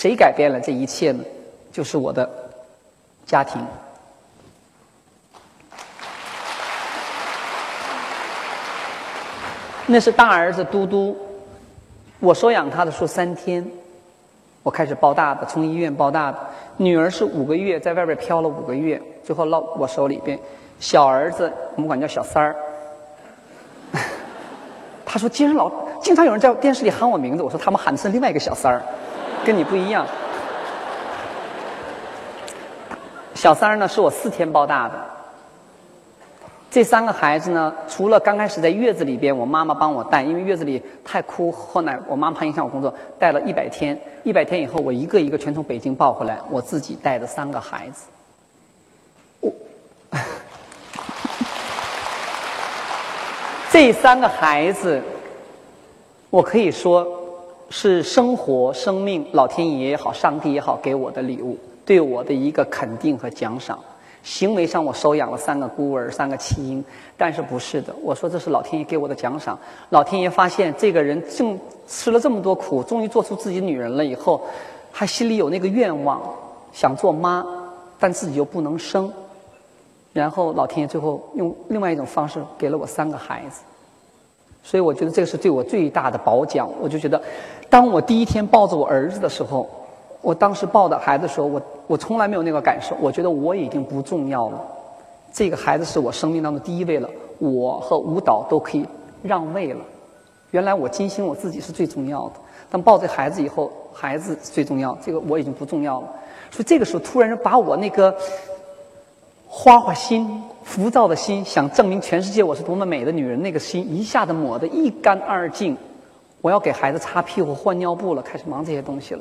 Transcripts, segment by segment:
谁改变了这一切呢？就是我的家庭。那是大儿子嘟嘟，我收养他的时候三天，我开始抱大的，从医院抱大的。女儿是五个月，在外边漂了五个月，最后落我手里边。小儿子我们管叫小三儿。他说：“经常老经常有人在电视里喊我名字。”我说：“他们喊的是另外一个小三儿，跟你不一样。”小三儿呢，是我四天抱大的。这三个孩子呢，除了刚开始在月子里边，我妈妈帮我带，因为月子里太哭，后来我妈妈怕影响我工作，带了一百天。一百天以后，我一个一个全从北京抱回来，我自己带的三个孩子。我 这三个孩子，我可以说是生活、生命、老天爷也好、上帝也好给我的礼物，对我的一个肯定和奖赏。行为上，我收养了三个孤儿，三个弃婴，但是不是的。我说这是老天爷给我的奖赏。老天爷发现这个人正吃了这么多苦，终于做出自己女人了以后，还心里有那个愿望，想做妈，但自己又不能生。然后老天爷最后用另外一种方式给了我三个孩子。所以我觉得这个是对我最大的褒奖。我就觉得，当我第一天抱着我儿子的时候。我当时抱的孩子的时候，我我从来没有那个感受。我觉得我已经不重要了，这个孩子是我生命当中第一位了。我和舞蹈都可以让位了。原来我金星我自己是最重要的，但抱着孩子以后，孩子最重要，这个我已经不重要了。所以这个时候突然把我那个花花心、浮躁的心，想证明全世界我是多么美的女人，那个心一下子抹得一干二净。我要给孩子擦屁股、换尿布了，开始忙这些东西了。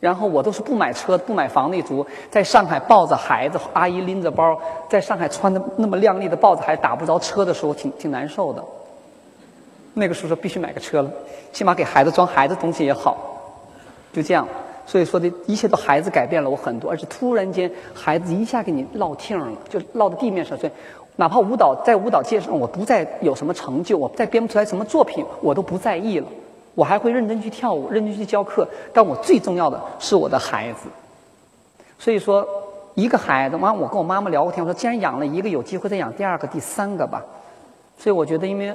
然后我都是不买车、不买房那族，在上海抱着孩子，阿姨拎着包，在上海穿的那么靓丽的抱着孩子打不着车的时候，挺挺难受的。那个时候说必须买个车了，起码给孩子装孩子东西也好。就这样，所以说的一切都孩子改变了我很多，而且突然间孩子一下给你落听了，就落到地面上。所以哪怕舞蹈在舞蹈界上我不再有什么成就，我再编不出来什么作品，我都不在意了。我还会认真去跳舞，认真去教课，但我最重要的是我的孩子。所以说，一个孩子，完我跟我妈妈聊过天，我说既然养了一个，有机会再养第二个、第三个吧。所以我觉得，因为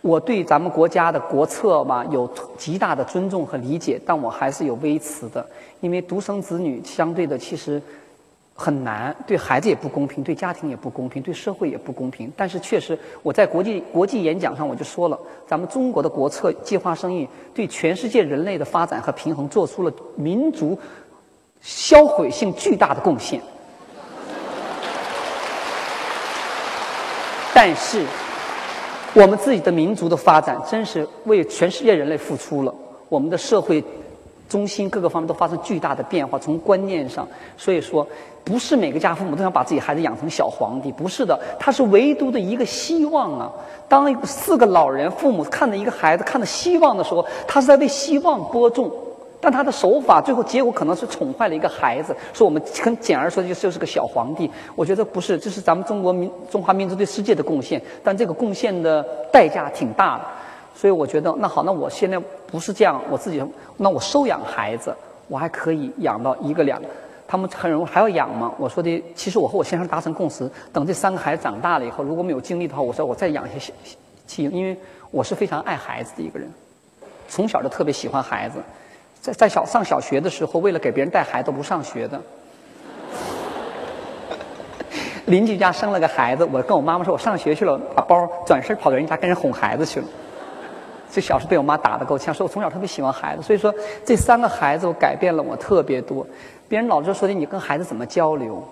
我对咱们国家的国策吧有极大的尊重和理解，但我还是有微词的，因为独生子女相对的其实。很难，对孩子也不公平，对家庭也不公平，对社会也不公平。但是确实，我在国际国际演讲上我就说了，咱们中国的国策计划生育对全世界人类的发展和平衡做出了民族销毁性巨大的贡献。但是，我们自己的民族的发展真是为全世界人类付出了，我们的社会。中心各个方面都发生巨大的变化，从观念上，所以说不是每个家父母都想把自己孩子养成小皇帝，不是的，他是唯独的一个希望啊。当四个老人父母看着一个孩子看着希望的时候，他是在为希望播种，但他的手法最后结果可能是宠坏了一个孩子。说我们很简而说就就是个小皇帝，我觉得不是，这是咱们中国民中华民族对世界的贡献，但这个贡献的代价挺大的。所以我觉得，那好，那我现在不是这样，我自己，那我收养孩子，我还可以养到一个两个，他们很容易还要养吗？我说的，其实我和我先生达成共识，等这三个孩子长大了以后，如果没有精力的话，我说我再养一些弃婴，因为我是非常爱孩子的一个人，从小就特别喜欢孩子，在在小上小学的时候，为了给别人带孩子不上学的，邻居家生了个孩子，我跟我妈妈说，我上学去了，把包转身跑到人家跟人哄孩子去了。这小时被我妈打得够呛，说我从小特别喜欢孩子。所以说，这三个孩子我改变了我特别多。别人老是说的，你跟孩子怎么交流？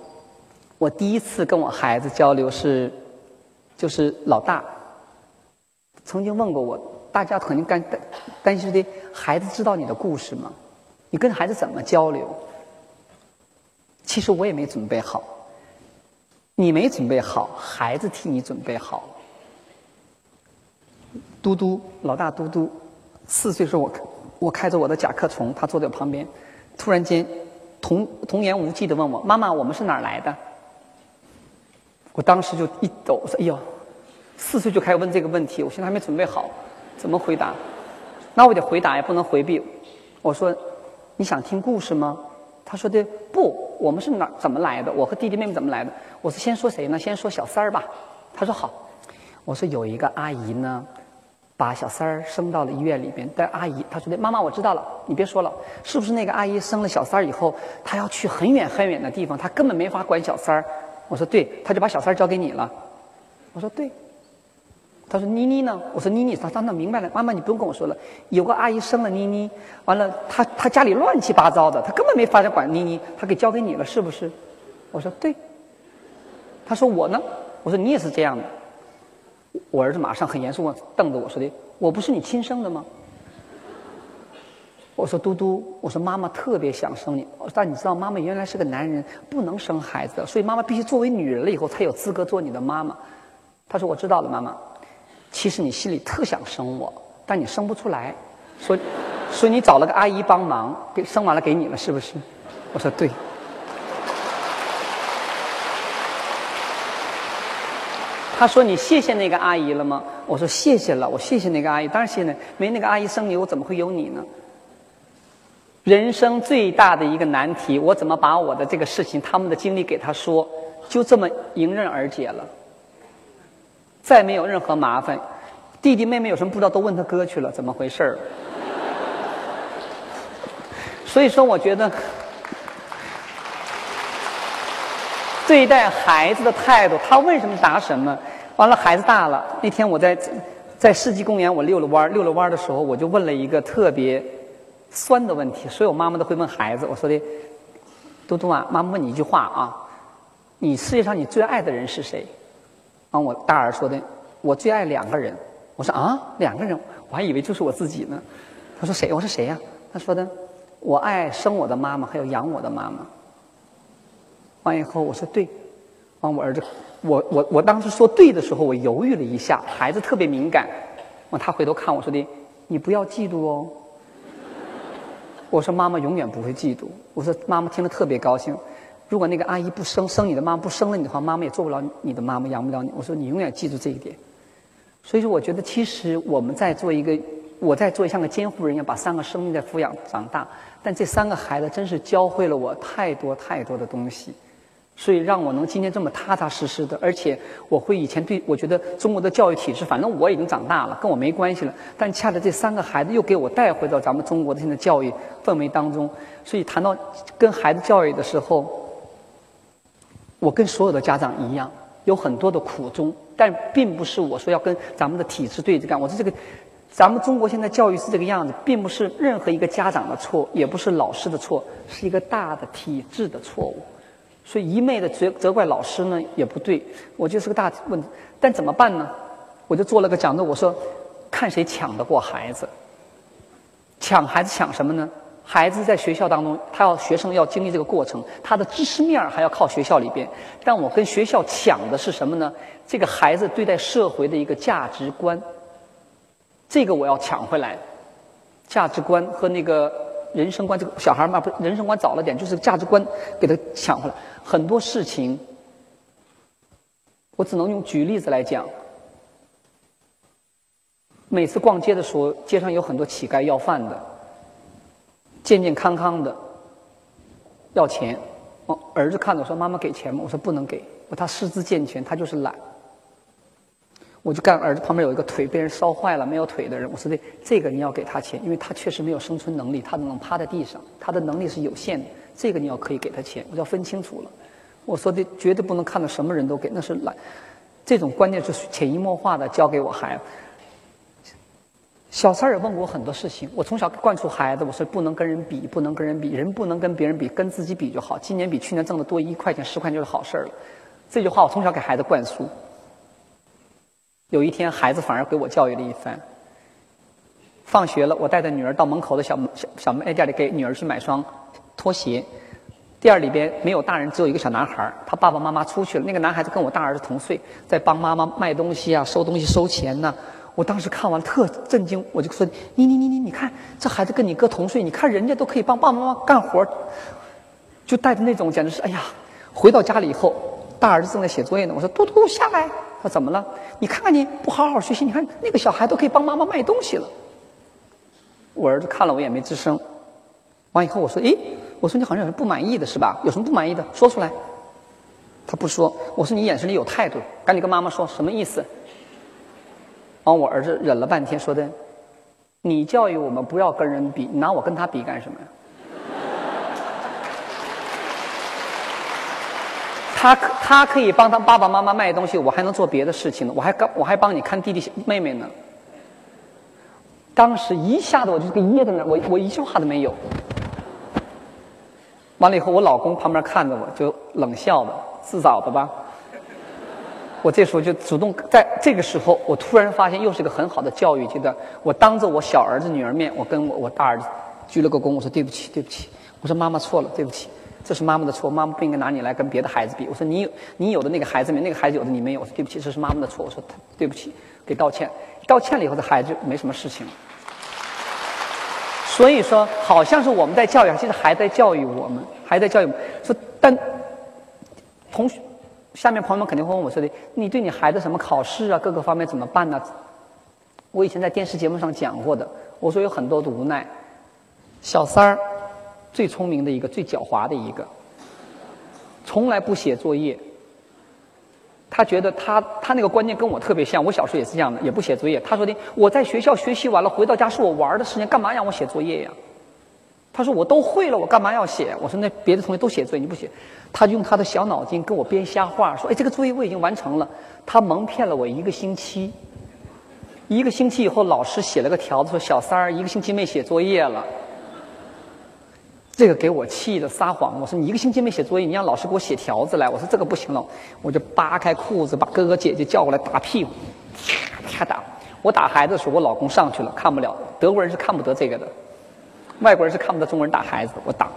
我第一次跟我孩子交流是，就是老大曾经问过我，大家肯定担担担心的，孩子知道你的故事吗？你跟孩子怎么交流？其实我也没准备好，你没准备好，孩子替你准备好。嘟嘟，老大嘟嘟，四岁时候我我开着我的甲壳虫，他坐在旁边，突然间童童言无忌的问我：“妈妈，我们是哪儿来的？”我当时就一抖，我说：“哎呦，四岁就开始问这个问题，我现在还没准备好，怎么回答？那我得回答，也不能回避。我说：你想听故事吗？他说的不，我们是哪怎么来的？我和弟弟妹妹怎么来的？我说先说谁呢？先说小三儿吧。他说好。我说有一个阿姨呢，把小三儿生到了医院里边。但阿姨她说的妈妈我知道了，你别说了，是不是那个阿姨生了小三儿以后，她要去很远很远的地方，她根本没法管小三儿。我说对，她就把小三儿交给你了。我说对。他说：“妮妮呢？”我说：“妮妮，他他那明白了。妈妈，你不用跟我说了。有个阿姨生了妮妮，完了，她她家里乱七八糟的，她根本没法子管妮妮，她给交给你了，是不是？”我说：“对。”他说：“我呢？”我说：“你也是这样的。”我儿子马上很严肃地瞪着我说的：“我不是你亲生的吗？”我说：“嘟嘟，我说妈妈特别想生你，但你知道妈妈原来是个男人，不能生孩子，所以妈妈必须作为女人了以后才有资格做你的妈妈。”他说：“我知道了，妈妈。”其实你心里特想生我，但你生不出来，说说，你找了个阿姨帮忙，给生完了给你了，是不是？我说对。他说你谢谢那个阿姨了吗？我说谢谢了，我谢谢那个阿姨，当然谢谢。没那个阿姨生你，我怎么会有你呢？人生最大的一个难题，我怎么把我的这个事情、他们的经历给他说，就这么迎刃而解了。再没有任何麻烦，弟弟妹妹有什么不知道都问他哥去了，怎么回事儿？所以说，我觉得对待孩子的态度，他问什么答什么。完了，孩子大了，那天我在在世纪公园，我遛了弯儿，遛了弯儿的时候，我就问了一个特别酸的问题。所有妈妈都会问孩子，我说的：“嘟嘟啊，妈妈问你一句话啊，你世界上你最爱的人是谁？”帮我大儿说的，我最爱两个人。我说啊，两个人，我还以为就是我自己呢。他说谁？我说谁呀？他说的，我爱生我的妈妈，还有养我的妈妈。完以后，我说对。完我儿子，我我我当时说对的时候，我犹豫了一下。孩子特别敏感。完他回头看我说的，你不要嫉妒哦。我说妈妈永远不会嫉妒。我说妈妈听了特别高兴。如果那个阿姨不生生你的妈不生了你的话，妈妈也做不了你的妈妈，养不了你。我说你永远记住这一点。所以说，我觉得其实我们在做一个，我在做像个监护人一样，把三个生命在抚养长大。但这三个孩子真是教会了我太多太多的东西，所以让我能今天这么踏踏实实的。而且我会以前对我觉得中国的教育体制，反正我已经长大了，跟我没关系了。但恰恰这三个孩子又给我带回到咱们中国的现在教育氛围当中。所以谈到跟孩子教育的时候。我跟所有的家长一样，有很多的苦衷，但并不是我说要跟咱们的体制对着干。我说这个，咱们中国现在教育是这个样子，并不是任何一个家长的错，也不是老师的错，是一个大的体制的错误。所以一昧的责责怪老师呢，也不对。我就是个大问题，但怎么办呢？我就做了个讲座，我说，看谁抢得过孩子。抢孩子抢什么呢？孩子在学校当中，他要学生要经历这个过程，他的知识面还要靠学校里边。但我跟学校抢的是什么呢？这个孩子对待社会的一个价值观，这个我要抢回来。价值观和那个人生观，这个小孩嘛，不人生观早了点，就是价值观给他抢回来。很多事情，我只能用举例子来讲。每次逛街的时候，街上有很多乞丐要饭的。健健康康的，要钱，我，儿子看着说：“妈妈给钱吗？”我说：“不能给，他四肢健全，他就是懒。”我就干儿子旁边有一个腿被人烧坏了没有腿的人，我说：“这这个你要给他钱，因为他确实没有生存能力，他只能趴在地上，他的能力是有限的，这个你要可以给他钱，我就要分清楚了。”我说的绝对不能看到什么人都给，那是懒，这种观念是潜移默化的教给我孩子。小三儿也问过我很多事情，我从小灌输孩子，我说不能跟人比，不能跟人比，人不能跟别人比，跟自己比就好。今年比去年挣的多一块钱、十块钱就是好事儿了。这句话我从小给孩子灌输。有一天，孩子反而给我教育了一番。放学了，我带着女儿到门口的小小小卖店里给女儿去买双拖鞋。店里边没有大人，只有一个小男孩他爸爸妈妈出去了。那个男孩子跟我大儿子同岁，在帮妈妈卖东西啊，收东西、收钱呢。我当时看完特震惊，我就说：“你你你你，你看这孩子跟你哥同岁，你看人家都可以帮爸爸妈妈干活，就带着那种简直是哎呀！”回到家里以后，大儿子正在写作业呢，我说：“嘟嘟下来。”他怎么了？你看看你不好好学习，你看那个小孩都可以帮妈妈卖东西了。我儿子看了我也没吱声，完以后我说，诶，我说你好像有什么不满意的是吧？有什么不满意的，说出来。他不说。我说你眼神里有态度，赶紧跟妈妈说，什么意思？完，我儿子忍了半天，说的，你教育我们不要跟人比，你拿我跟他比干什么呀？他可他可以帮他爸爸妈妈卖东西，我还能做别的事情呢，我还我还帮你看弟弟妹妹呢。当时一下子我就给噎在那儿，我我一句话都没有。完了以后，我老公旁边看着我，就冷笑的，自找的吧。我这时候就主动，在这个时候，我突然发现又是一个很好的教育阶段。我当着我小儿子女儿面，我跟我我大儿子鞠了个躬，我说对不起，对不起，我说妈妈错了，对不起，这是妈妈的错，妈妈不应该拿你来跟别的孩子比。我说你有你有的那个孩子没，那个孩子有的你没有，我说对不起，这是妈妈的错，我说对不起，给道歉。道歉了以后，这孩子就没什么事情了。所以说，好像是我们在教育，其实还在教育我们，还在教育。说，但同学，下面朋友们肯定会问我说的：“你对你孩子什么考试啊，各个方面怎么办呢？”我以前在电视节目上讲过的，我说有很多的无奈。小三儿最聪明的一个，最狡猾的一个，从来不写作业。他觉得他他那个观念跟我特别像，我小时候也是这样的，也不写作业。他说的我在学校学习完了，回到家是我玩的时间，干嘛让我写作业呀？他说我都会了，我干嘛要写？我说那别的同学都写作业，你不写？他用他的小脑筋跟我编瞎话，说哎这个作业我已经完成了。他蒙骗了我一个星期，一个星期以后老师写了个条子说小三儿一个星期没写作业了。这个给我气的撒谎，我说你一个星期没写作业，你让老师给我写条子来。我说这个不行了，我就扒开裤子把哥哥姐姐叫过来打屁股，啪啪打。我打孩子的时候，我老公上去了，看不了。德国人是看不得这个的，外国人是看不得中国人打孩子。我打，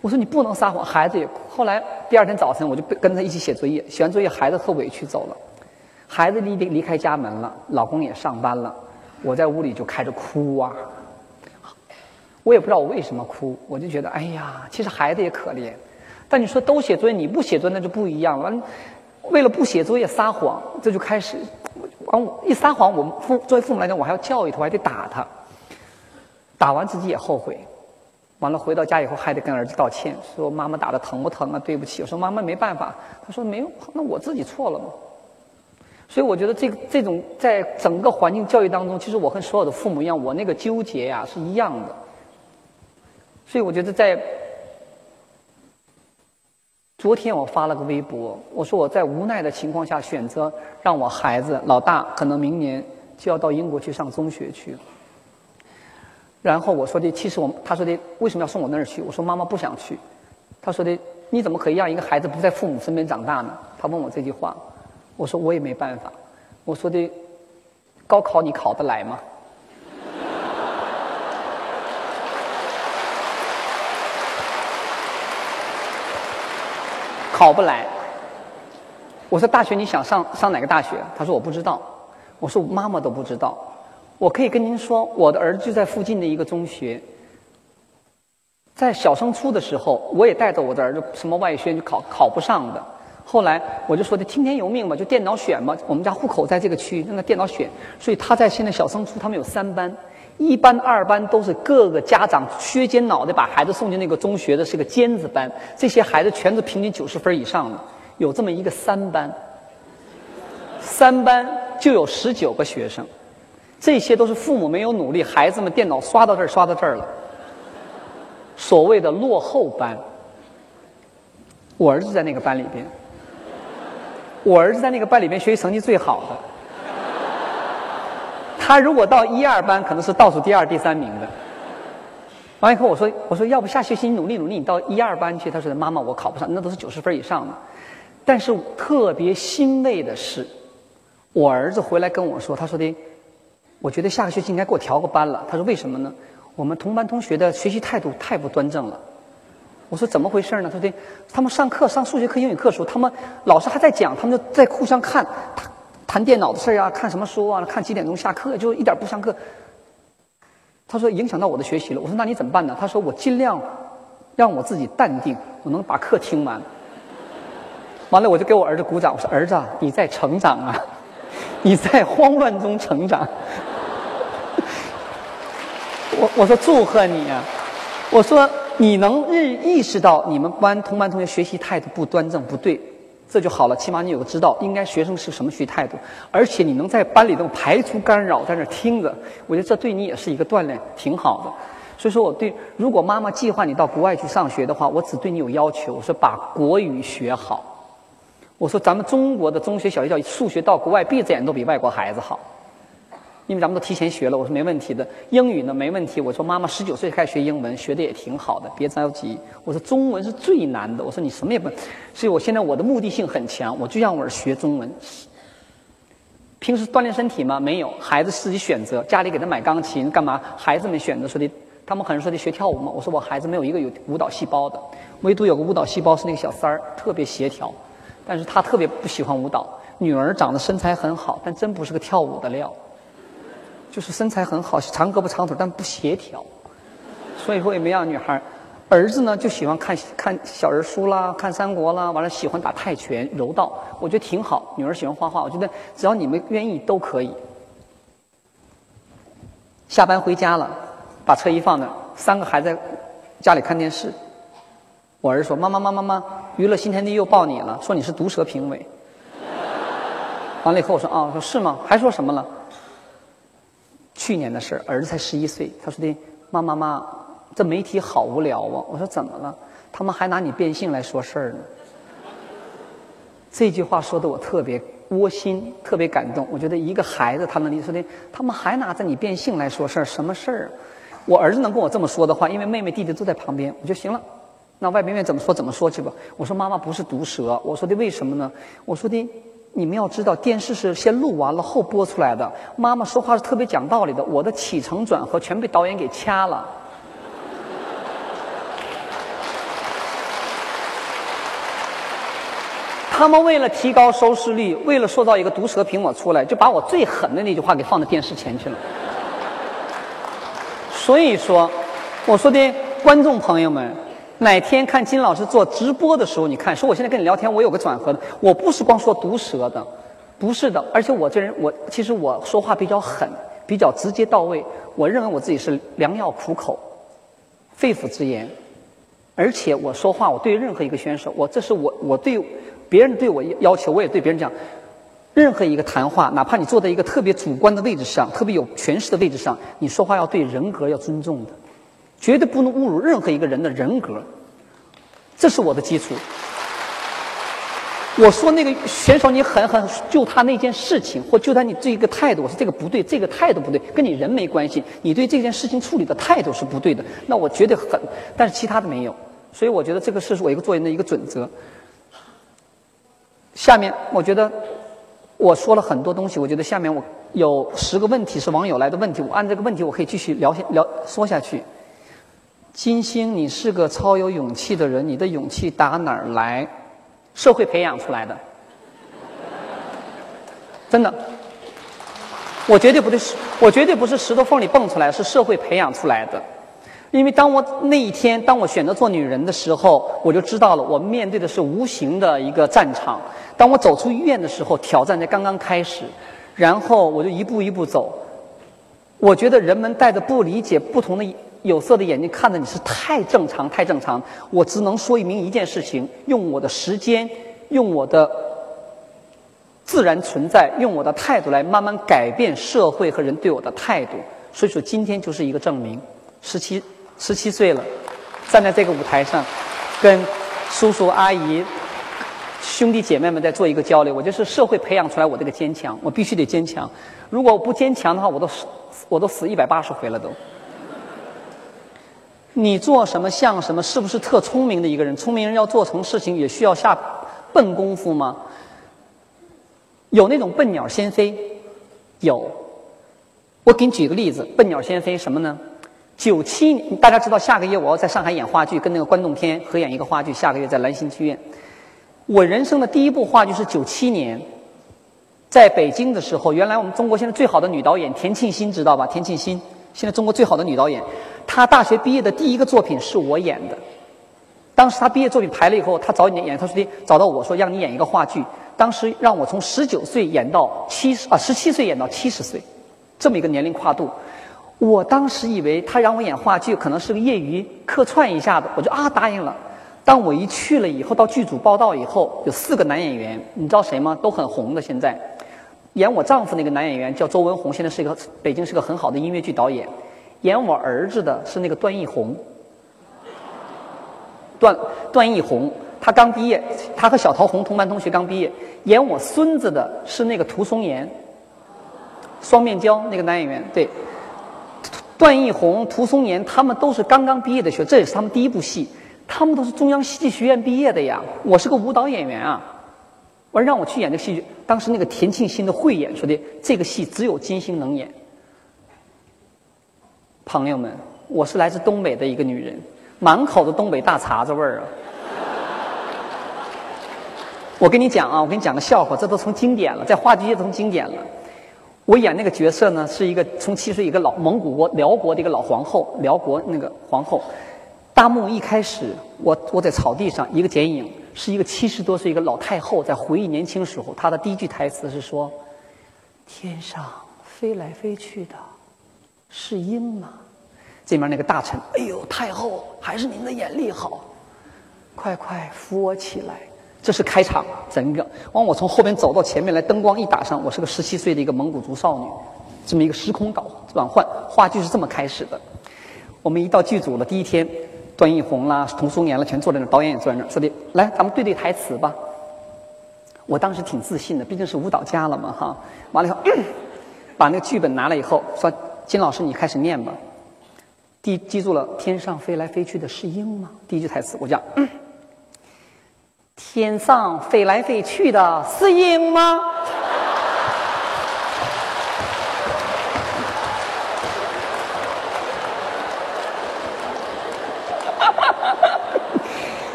我说你不能撒谎，孩子也哭。后来第二天早晨，我就跟他一起写作业，写完作业孩子特委屈走了，孩子离离开家门了，老公也上班了，我在屋里就开始哭啊。我也不知道我为什么哭，我就觉得哎呀，其实孩子也可怜。但你说都写作业，你不写作业那就不一样了。为了不写作业撒谎，这就开始，完一撒谎，我们父作为父母来讲，我还要教育他，我还得打他。打完自己也后悔，完了回到家以后还得跟儿子道歉，说妈妈打的疼不疼啊？对不起。我说妈妈没办法。他说没有，那我自己错了嘛。所以我觉得这个这种在整个环境教育当中，其实我和所有的父母一样，我那个纠结呀是一样的。所以我觉得，在昨天我发了个微博，我说我在无奈的情况下选择让我孩子老大可能明年就要到英国去上中学去。然后我说的，其实我他说的为什么要送我那儿去？我说妈妈不想去。他说的你怎么可以让一个孩子不在父母身边长大呢？他问我这句话，我说我也没办法。我说的高考你考得来吗？考不来，我说大学你想上上哪个大学？他说我不知道。我说妈妈都不知道。我可以跟您说，我的儿子就在附近的一个中学。在小升初的时候，我也带着我的儿子什么外宣就考考不上的。后来我就说的听天由命嘛，就电脑选嘛。我们家户口在这个区，让他电脑选。所以他在现在小升初，他们有三班。一班、二班都是各个家长削尖脑袋把孩子送进那个中学的，是个尖子班。这些孩子全是平均九十分以上的。有这么一个三班，三班就有十九个学生。这些都是父母没有努力，孩子们电脑刷到这儿刷到这儿了。所谓的落后班，我儿子在那个班里边，我儿子在那个班里边学习成绩最好的。他如果到一二班，可能是倒数第二、第三名的。完以后，我说：“我说，要不下学期你努力努力，你到一二班去。”他说：“妈妈，我考不上，那都是九十分以上的。”但是特别欣慰的是，我儿子回来跟我说：“他说的，我觉得下个学期应该给我调个班了。”他说：“为什么呢？我们同班同学的学习态度太不端正了。”我说：“怎么回事呢？”他说：“他们上课上数学课、英语课的时候，他们老师还在讲，他们就在互相看。”他谈电脑的事儿啊，看什么书啊？看几点钟下课，就一点不上课。他说影响到我的学习了。我说那你怎么办呢？他说我尽量让我自己淡定，我能把课听完。完了，我就给我儿子鼓掌。我说儿子，你在成长啊，你在慌乱中成长。我我说祝贺你啊！我说你能日意识到你们班同班同学学习态度不端正不对，这就好了。起码你有个知道应该学生是什么学习态度，而且你能在班里头排除干扰，在那听着，我觉得这对你也是一个锻炼，挺好的。所以说我对，如果妈妈计划你到国外去上学的话，我只对你有要求，我说把国语学好。我说咱们中国的中学、小学教育数学到国外闭着眼都比外国孩子好。因为咱们都提前学了，我说没问题的。英语呢没问题，我说妈妈十九岁开始学英文，学的也挺好的，别着急。我说中文是最难的，我说你什么也不，所以我现在我的目的性很强，我就让我儿学中文。平时锻炼身体吗？没有，孩子自己选择，家里给他买钢琴干嘛？孩子们选择说的，他们可能说的学跳舞嘛。我说我孩子没有一个有舞蹈细胞的，唯独有个舞蹈细胞是那个小三儿，特别协调，但是他特别不喜欢舞蹈。女儿长得身材很好，但真不是个跳舞的料。就是身材很好，长胳膊长腿，但不协调，所以说也没让女孩儿子呢就喜欢看看小人书啦，看三国啦，完了喜欢打泰拳、柔道，我觉得挺好。女儿喜欢画画，我觉得只要你们愿意都可以。下班回家了，把车一放那，三个孩子家里看电视。我儿子说：“妈妈妈妈妈，娱乐新天地又报你了，说你是毒舌评委。”完了以后我说：“啊，说是吗？还说什么了？”去年的事儿，儿子才十一岁。他说的：“妈妈妈，这媒体好无聊啊！”我说：“怎么了？他们还拿你变性来说事儿呢。”这句话说的我特别窝心，特别感动。我觉得一个孩子他能理解说的，他们还拿着你变性来说事儿，什么事儿？我儿子能跟我这么说的话，因为妹妹弟弟都在旁边，我就行了。那外边愿怎么说怎么说去吧。我说妈妈不是毒蛇，我说的为什么呢？我说的。你们要知道，电视是先录完了后播出来的。妈妈说话是特别讲道理的，我的起承转合全被导演给掐了。他们为了提高收视率，为了塑造一个毒舌苹果出来，就把我最狠的那句话给放到电视前去了。所以说，我说的观众朋友们。哪天看金老师做直播的时候，你看，说我现在跟你聊天，我有个转合的，我不是光说毒舌的，不是的，而且我这人，我其实我说话比较狠，比较直接到位。我认为我自己是良药苦口，肺腑之言，而且我说话，我对任何一个选手，我这是我我对别人对我要求，我也对别人讲，任何一个谈话，哪怕你坐在一个特别主观的位置上，特别有权势的位置上，你说话要对人格要尊重的。绝对不能侮辱任何一个人的人格，这是我的基础。我说那个选手你狠狠就他那件事情，或就他你这一个态度，我说这个不对，这个态度不对，跟你人没关系。你对这件事情处理的态度是不对的，那我绝对狠。但是其他的没有，所以我觉得这个是我一个做人的一个准则。下面我觉得我说了很多东西，我觉得下面我有十个问题是网友来的问题，我按这个问题我可以继续聊下聊说下去。金星，你是个超有勇气的人，你的勇气打哪儿来？社会培养出来的，真的，我绝对不是，我绝对不是石头缝里蹦出来，是社会培养出来的。因为当我那一天，当我选择做女人的时候，我就知道了，我面对的是无形的一个战场。当我走出医院的时候，挑战才刚刚开始，然后我就一步一步走。我觉得人们带着不理解、不同的。有色的眼睛看着你是太正常，太正常。我只能说明一件事情：用我的时间，用我的自然存在，用我的态度来慢慢改变社会和人对我的态度。所以说，今天就是一个证明。十七十七岁了，站在这个舞台上，跟叔叔阿姨、兄弟姐妹们在做一个交流。我就是社会培养出来我这个坚强，我必须得坚强。如果我不坚强的话，我都，我都死一百八十回了都。你做什么像什么？是不是特聪明的一个人？聪明人要做成事情也需要下笨功夫吗？有那种笨鸟先飞，有。我给你举个例子，笨鸟先飞什么呢？九七，大家知道下个月我要在上海演话剧，跟那个关栋天合演一个话剧，下个月在兰心剧院。我人生的第一部话剧是九七年，在北京的时候，原来我们中国现在最好的女导演田沁鑫知道吧？田沁鑫。现在中国最好的女导演，她大学毕业的第一个作品是我演的。当时她毕业作品排了以后，她找你演，她说的找到我说让你演一个话剧。当时让我从十九岁演到七十啊十七岁演到七十岁，这么一个年龄跨度。我当时以为他让我演话剧，可能是个业余客串一下子，我就啊答应了。当我一去了以后，到剧组报道以后，有四个男演员，你知道谁吗？都很红的。现在演我丈夫那个男演员叫周文红，现在是一个北京是个很好的音乐剧导演。演我儿子的是那个段奕宏，段段奕宏，他刚毕业，他和小桃红同班同学刚毕业。演我孙子的是那个涂松岩，双面胶那个男演员，对。段奕宏、涂松岩他们都是刚刚毕业的学，这也是他们第一部戏。他们都是中央戏剧学院毕业的呀，我是个舞蹈演员啊，我说让我去演这个戏剧。当时那个田沁鑫的慧眼说的，这个戏只有金星能演。朋友们，我是来自东北的一个女人，满口的东北大碴子味儿啊。我跟你讲啊，我跟你讲个笑话，这都成经典了，在话剧界都成经典了。我演那个角色呢，是一个从七岁一个老蒙古国辽国的一个老皇后，辽国那个皇后。大幕一开始，我我在草地上，一个剪影，是一个七十多岁一个老太后在回忆年轻时候。她的第一句台词是说：“天上飞来飞去的是鹰吗？”这面那个大臣，哎呦，太后还是您的眼力好，快快扶我起来。这是开场，整个完我从后边走到前面来，灯光一打上，我是个十七岁的一个蒙古族少女，这么一个时空倒转换，话剧是这么开始的。我们一到剧组的第一天。段奕宏啦，童松岩啦，全坐在那导演也坐在那说的，来，咱们对对台词吧。我当时挺自信的，毕竟是舞蹈家了嘛，哈。完了以后，把那个剧本拿了以后，说：“金老师，你开始念吧。”第记住了，天上飞来飞去的是鹰吗？第一句台词，我讲：“天上飞来飞去的是鹰吗？”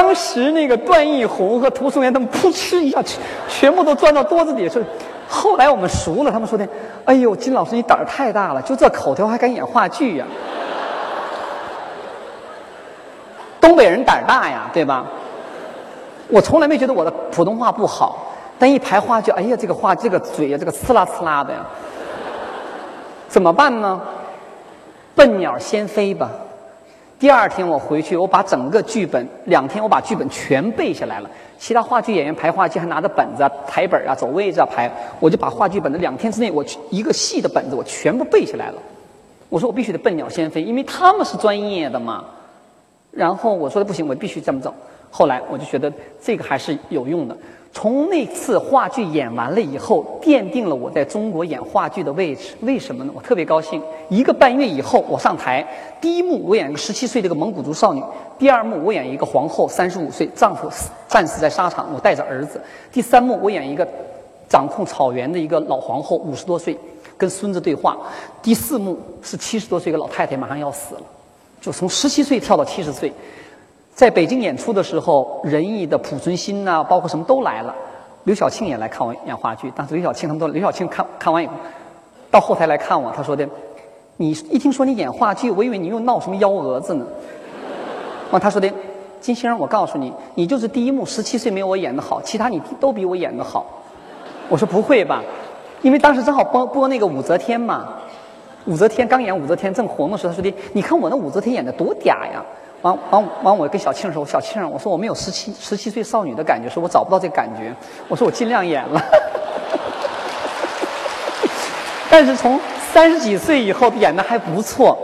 当时那个段奕宏和涂松岩他们扑哧一下，全全部都钻到桌子底下去。后来我们熟了，他们说的：“哎呦，金老师你胆儿太大了，就这口条还敢演话剧呀？” 东北人胆儿大呀，对吧？我从来没觉得我的普通话不好，但一排话剧，哎呀，这个话这个嘴呀，这个呲啦呲啦的呀，怎么办呢？笨鸟先飞吧。第二天我回去，我把整个剧本两天我把剧本全背下来了。其他话剧演员排话剧还拿着本子、啊台本啊，走位置啊排。我就把话剧本的两天之内，我一个戏的本子我全部背下来了。我说我必须得笨鸟先飞，因为他们是专业的嘛。然后我说的不行，我必须这么走。后来我就觉得这个还是有用的。从那次话剧演完了以后，奠定了我在中国演话剧的位置。为什么呢？我特别高兴。一个半月以后，我上台，第一幕我演一个十七岁的一个蒙古族少女；第二幕我演一个皇后，三十五岁，丈夫战死在沙场，我带着儿子；第三幕我演一个掌控草原的一个老皇后，五十多岁，跟孙子对话；第四幕是七十多岁一个老太太，马上要死了，就从十七岁跳到七十岁。在北京演出的时候，仁义的濮存昕呐，包括什么都来了。刘晓庆也来看我演话剧。当时刘晓庆他们都，刘晓庆看看完以后，到后台来看我，他说的：“你一听说你演话剧，我以为你又闹什么幺蛾子呢。”完他说的：“金星，我告诉你，你就是第一幕十七岁没我演的好，其他你都比我演的好。”我说：“不会吧？因为当时正好播播那个武则天嘛，武则天刚演武则天正红的时候，他说的：你看我那武则天演的多嗲呀。”完完完！我跟小庆说：“小庆，我说我没有十七十七岁少女的感觉，说我找不到这感觉。我说我尽量演了，但是从三十几岁以后演的还不错。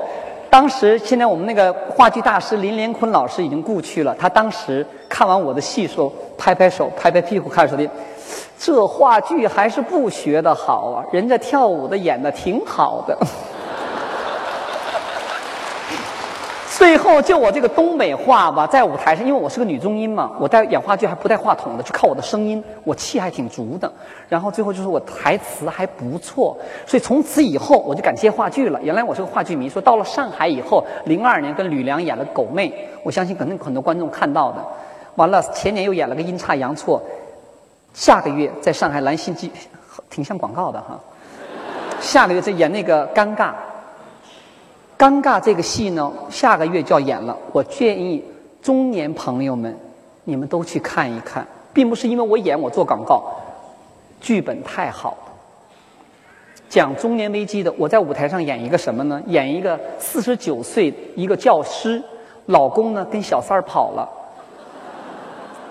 当时现在我们那个话剧大师林连坤老师已经故去了，他当时看完我的戏说，拍拍手，拍拍屁股，开始说的：这话剧还是不学的好啊，人家跳舞的演的挺好的。”最后就我这个东北话吧，在舞台上，因为我是个女中音嘛，我带演话剧还不带话筒的，就靠我的声音，我气还挺足的。然后最后就是我台词还不错，所以从此以后我就敢接话剧了。原来我是个话剧迷，说到了上海以后，零二年跟吕梁演了《狗妹》，我相信可能很多观众看到的。完了前年又演了个阴差阳错，下个月在上海兰心剧，挺像广告的哈。下个月再演那个尴尬。尴尬这个戏呢，下个月就要演了。我建议中年朋友们，你们都去看一看，并不是因为我演我做广告，剧本太好。讲中年危机的。我在舞台上演一个什么呢？演一个四十九岁一个教师，老公呢跟小三儿跑了，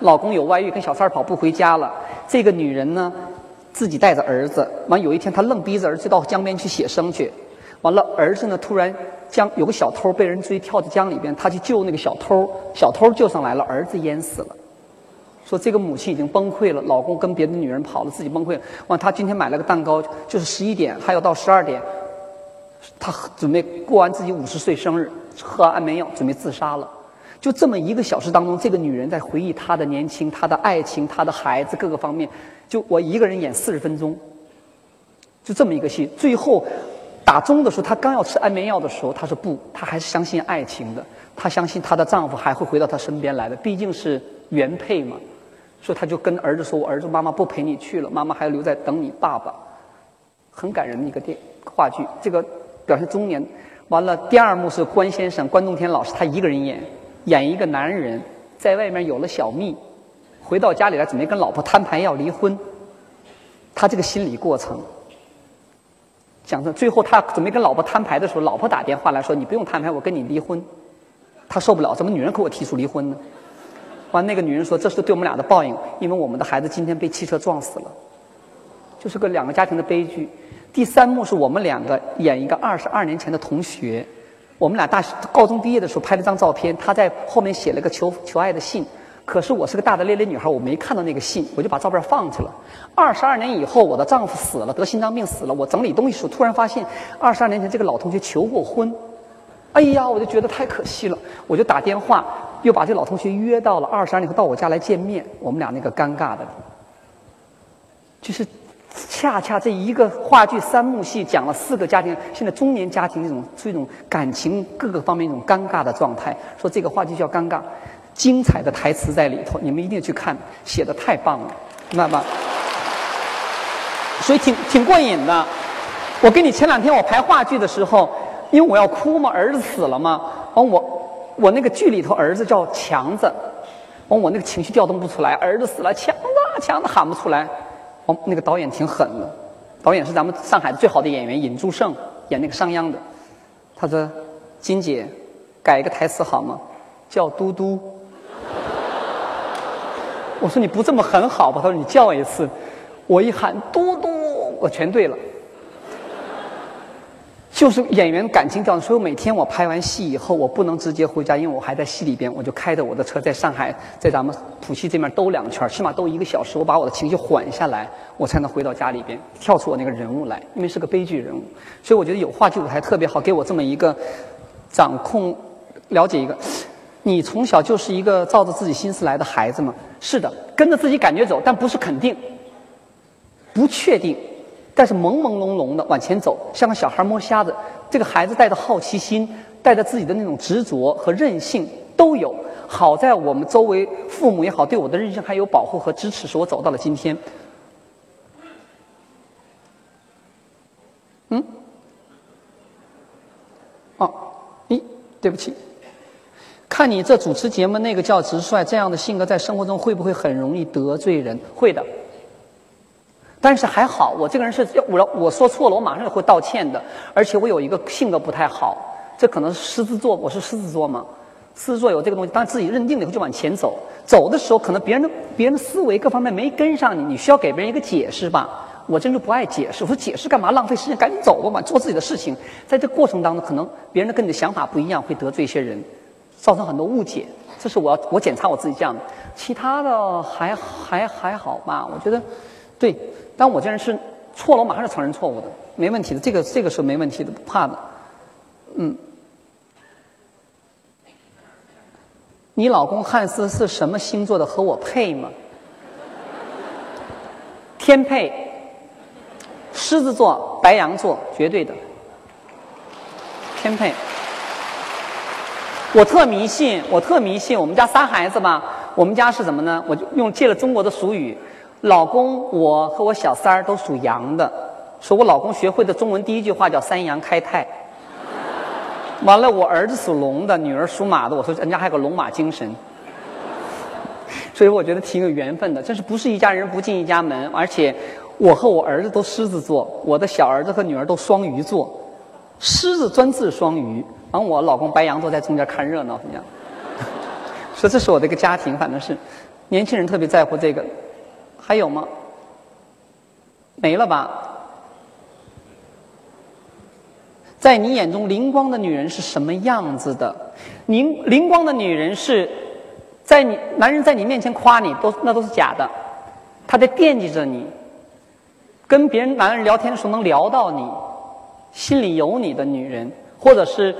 老公有外遇，跟小三儿跑不回家了。这个女人呢，自己带着儿子，完有一天她愣逼着儿子到江边去写生去，完了儿子呢突然江有个小偷被人追跳到江里边，他去救那个小偷，小偷救上来了，儿子淹死了。说这个母亲已经崩溃了，老公跟别的女人跑了，自己崩溃了。完，她今天买了个蛋糕，就是十一点，还要到十二点，她准备过完自己五十岁生日，喝安眠药，准备自杀了。就这么一个小时当中，这个女人在回忆她的年轻、她的爱情、她的孩子各个方面。就我一个人演四十分钟，就这么一个戏。最后打钟的时候，她刚要吃安眠药的时候，她说不，她还是相信爱情的，她相信她的丈夫还会回到她身边来的，毕竟是原配嘛。所以她就跟儿子说：“我儿子妈妈不陪你去了，妈妈还要留在等你爸爸。”很感人的一个电话剧。这个表现中年，完了第二幕是关先生关东天老师他一个人演，演一个男人在外面有了小蜜，回到家里来准备跟老婆摊牌要离婚。他这个心理过程，讲的最后他准备跟老婆摊牌的时候，老婆打电话来说：“你不用摊牌，我跟你离婚。”他受不了，怎么女人给我提出离婚呢？完，那个女人说：“这是对我们俩的报应，因为我们的孩子今天被汽车撞死了，就是个两个家庭的悲剧。”第三幕是我们两个演一个二十二年前的同学，我们俩大学高中毕业的时候拍了张照片，他在后面写了个求求爱的信。可是我是个大大咧咧女孩，我没看到那个信，我就把照片放去了。二十二年以后，我的丈夫死了，得心脏病死了。我整理东西时候，突然发现二十二年前这个老同学求过婚。哎呀，我就觉得太可惜了，我就打电话。又把这老同学约到了二十二年后到我家来见面，我们俩那个尴尬的，就是恰恰这一个话剧三幕戏讲了四个家庭，现在中年家庭这种这种感情各个方面一种尴尬的状态。说这个话剧叫尴尬，精彩的台词在里头，你们一定去看，写的太棒了，明白吗？所以挺挺过瘾的。我跟你前两天我排话剧的时候，因为我要哭嘛，儿子死了嘛，完我。我那个剧里头儿子叫强子，完我那个情绪调动不出来，儿子死了，强子强子喊不出来，哦，那个导演挺狠的，导演是咱们上海最好的演员尹祝胜，演那个商鞅的，他说金姐改一个台词好吗？叫嘟嘟，我说你不这么很好吧？他说你叫一次，我一喊嘟嘟，我全对了。就是演员感情调，所以每天我拍完戏以后，我不能直接回家，因为我还在戏里边，我就开着我的车在上海，在咱们浦西这面兜两圈，起码兜一个小时，我把我的情绪缓下来，我才能回到家里边，跳出我那个人物来，因为是个悲剧人物，所以我觉得有话剧舞台特别好，给我这么一个掌控、了解一个。你从小就是一个照着自己心思来的孩子吗？是的，跟着自己感觉走，但不是肯定，不确定。但是朦朦胧胧的往前走，像个小孩摸瞎子。这个孩子带着好奇心，带着自己的那种执着和任性都有。好在我们周围父母也好，对我的任性还有保护和支持，使我走到了今天。嗯？哦，咦，对不起。看你这主持节目那个叫直率，这样的性格在生活中会不会很容易得罪人？会的。但是还好，我这个人是我我说错了，我马上也会道歉的。而且我有一个性格不太好，这可能是狮子座，我是狮子座嘛。狮子座有这个东西，当自己认定了以后就往前走。走的时候，可能别人的别人的思维各方面没跟上你，你需要给别人一个解释吧。我真是不爱解释，我说解释干嘛？浪费时间，赶紧走吧，做自己的事情。在这过程当中，可能别人的跟你的想法不一样，会得罪一些人，造成很多误解。这是我要我检查我自己这样的，其他的还还还好吧？我觉得，对。但我这人是错了，我马上就承认错误的，没问题的，这个这个是没问题的，不怕的。嗯，你老公汉斯是什么星座的？和我配吗？天配，狮子座、白羊座，绝对的，天配。我特迷信，我特迷信。我们家仨孩子吧，我们家是什么呢？我就用借了中国的俗语。老公，我和我小三儿都属羊的，说我老公学会的中文第一句话叫“三羊开泰”。完了，我儿子属龙的，女儿属马的，我说人家还有个龙马精神。所以我觉得挺有缘分的，真是不是一家人不进一家门。而且我和我儿子都狮子座，我的小儿子和女儿都双鱼座，狮子专治双鱼，然后我老公白羊座在中间看热闹，这样。说这是我的一个家庭，反正是年轻人特别在乎这个。还有吗？没了吧？在你眼中，灵光的女人是什么样子的？灵灵光的女人是在你男人在你面前夸你，都那都是假的。他在惦记着你，跟别人男人聊天的时候能聊到你，心里有你的女人，或者是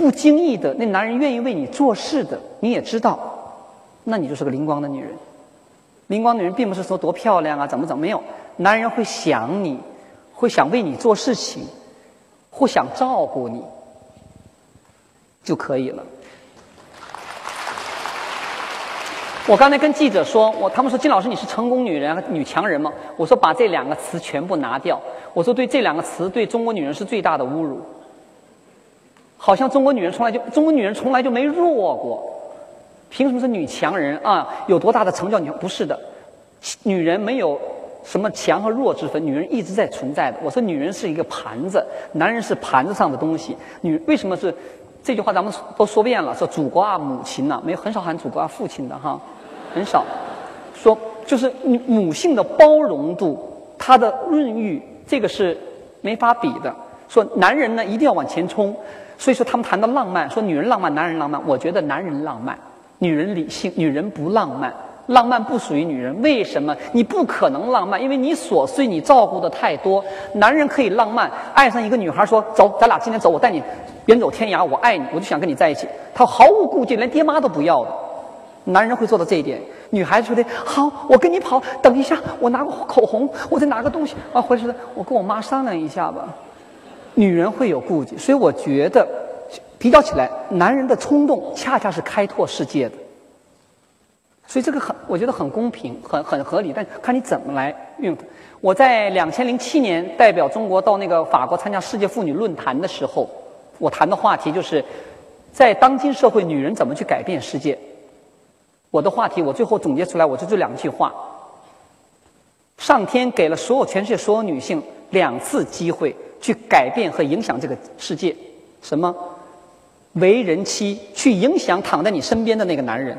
不经意的那男人愿意为你做事的，你也知道，那你就是个灵光的女人。灵光女人并不是说多漂亮啊，怎么怎么没有，男人会想你。会想为你做事情，或想照顾你，就可以了。我刚才跟记者说，我他们说金老师你是成功女人、女强人吗？我说把这两个词全部拿掉。我说对这两个词对中国女人是最大的侮辱。好像中国女人从来就中国女人从来就没弱过，凭什么是女强人啊？有多大的成就？你不是的，女人没有。什么强和弱之分？女人一直在存在的。我说，女人是一个盘子，男人是盘子上的东西。女为什么是这句话？咱们都说遍了，说祖国啊，母亲呐，没有很少喊祖国啊，父亲的哈，很少。说就是母性的包容度，她的润育，这个是没法比的。说男人呢，一定要往前冲。所以说他们谈到浪漫，说女人浪漫，男人浪漫。我觉得男人浪漫，女人理性，女人不浪漫。浪漫不属于女人，为什么？你不可能浪漫，因为你琐碎，你照顾的太多。男人可以浪漫，爱上一个女孩，说走，咱俩今天走，我带你远走天涯，我爱你，我就想跟你在一起。他毫无顾忌，连爹妈都不要的。男人会做到这一点，女孩子说的好，我跟你跑，等一下，我拿个口红，我再拿个东西啊，回去我跟我妈商量一下吧。女人会有顾忌，所以我觉得比较起来，男人的冲动恰恰是开拓世界的。所以这个很，我觉得很公平，很很合理，但看你怎么来运用。我在两千零七年代表中国到那个法国参加世界妇女论坛的时候，我谈的话题就是，在当今社会，女人怎么去改变世界。我的话题，我最后总结出来，我就这两句话：上天给了所有全世界所有女性两次机会去改变和影响这个世界，什么？为人妻，去影响躺在你身边的那个男人。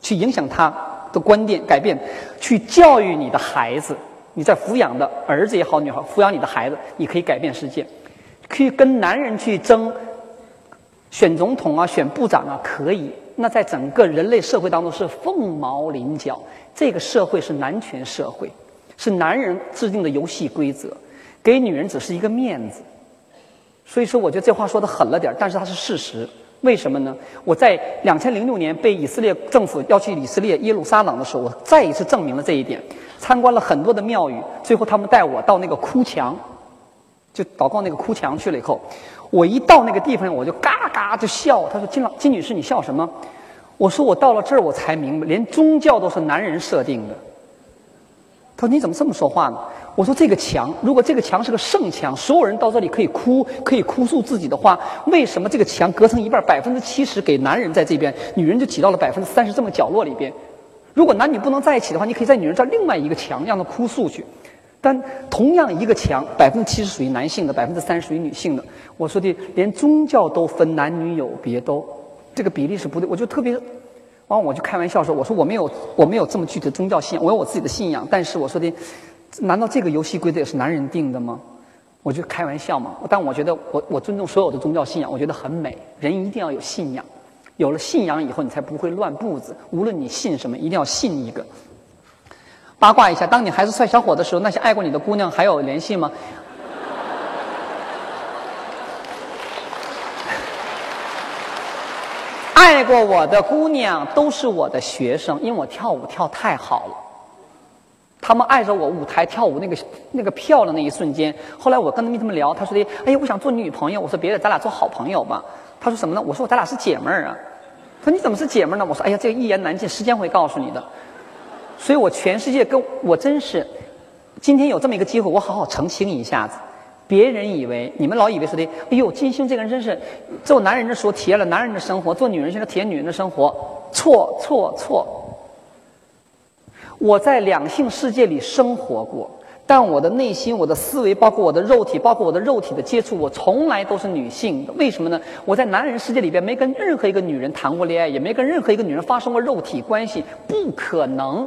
去影响他的观点，改变，去教育你的孩子。你在抚养的儿子也好，女孩抚养你的孩子，你可以改变世界。可以跟男人去争选总统啊，选部长啊，可以。那在整个人类社会当中是凤毛麟角。这个社会是男权社会，是男人制定的游戏规则，给女人只是一个面子。所以说，我觉得这话说的狠了点但是它是事实。为什么呢？我在两千零六年被以色列政府要去以色列耶路撒冷的时候，我再一次证明了这一点。参观了很多的庙宇，最后他们带我到那个哭墙，就祷告那个哭墙去了以后，我一到那个地方，我就嘎嘎就笑。他说：“金老金女士，你笑什么？”我说：“我到了这儿，我才明白，连宗教都是男人设定的。”他说：“你怎么这么说话呢？”我说这个墙，如果这个墙是个圣墙，所有人到这里可以哭，可以哭诉自己的话，为什么这个墙隔成一半，百分之七十给男人在这边，女人就挤到了百分之三十这么角落里边？如果男女不能在一起的话，你可以在女人这另外一个墙让她哭诉去。但同样一个墙，百分之七十属于男性的，百分之三十属于女性的。我说的连宗教都分男女有别，都这个比例是不对。我就特别，然后我就开玩笑说，我说我没有我没有这么具体的宗教信仰，我有我自己的信仰，但是我说的。难道这个游戏规则也是男人定的吗？我就开玩笑嘛。但我觉得，我我尊重所有的宗教信仰，我觉得很美。人一定要有信仰，有了信仰以后，你才不会乱步子。无论你信什么，一定要信一个。八卦一下，当你还是帅小伙的时候，那些爱过你的姑娘还有联系吗？爱过我的姑娘都是我的学生，因为我跳舞跳太好了。他们爱着我舞台跳舞那个那个漂亮那一瞬间。后来我跟他们他们聊，他说的：“哎呀，我想做女朋友。”我说：“别的，咱俩做好朋友吧。”他说：“什么呢？”我说：“咱俩是姐妹儿啊。”他说：“你怎么是姐妹儿呢？”我说：“哎呀，这个一言难尽，时间会告诉你的。”所以我全世界跟我真是，今天有这么一个机会，我好好澄清一下子。别人以为你们老以为说的：“哎呦，金星这个人真是做男人的时候体验了男人的生活，做女人现在体验女人的生活。”错错错。我在两性世界里生活过，但我的内心、我的思维，包括我的肉体，包括我的肉体的接触，我从来都是女性。为什么呢？我在男人世界里边没跟任何一个女人谈过恋爱，也没跟任何一个女人发生过肉体关系，不可能。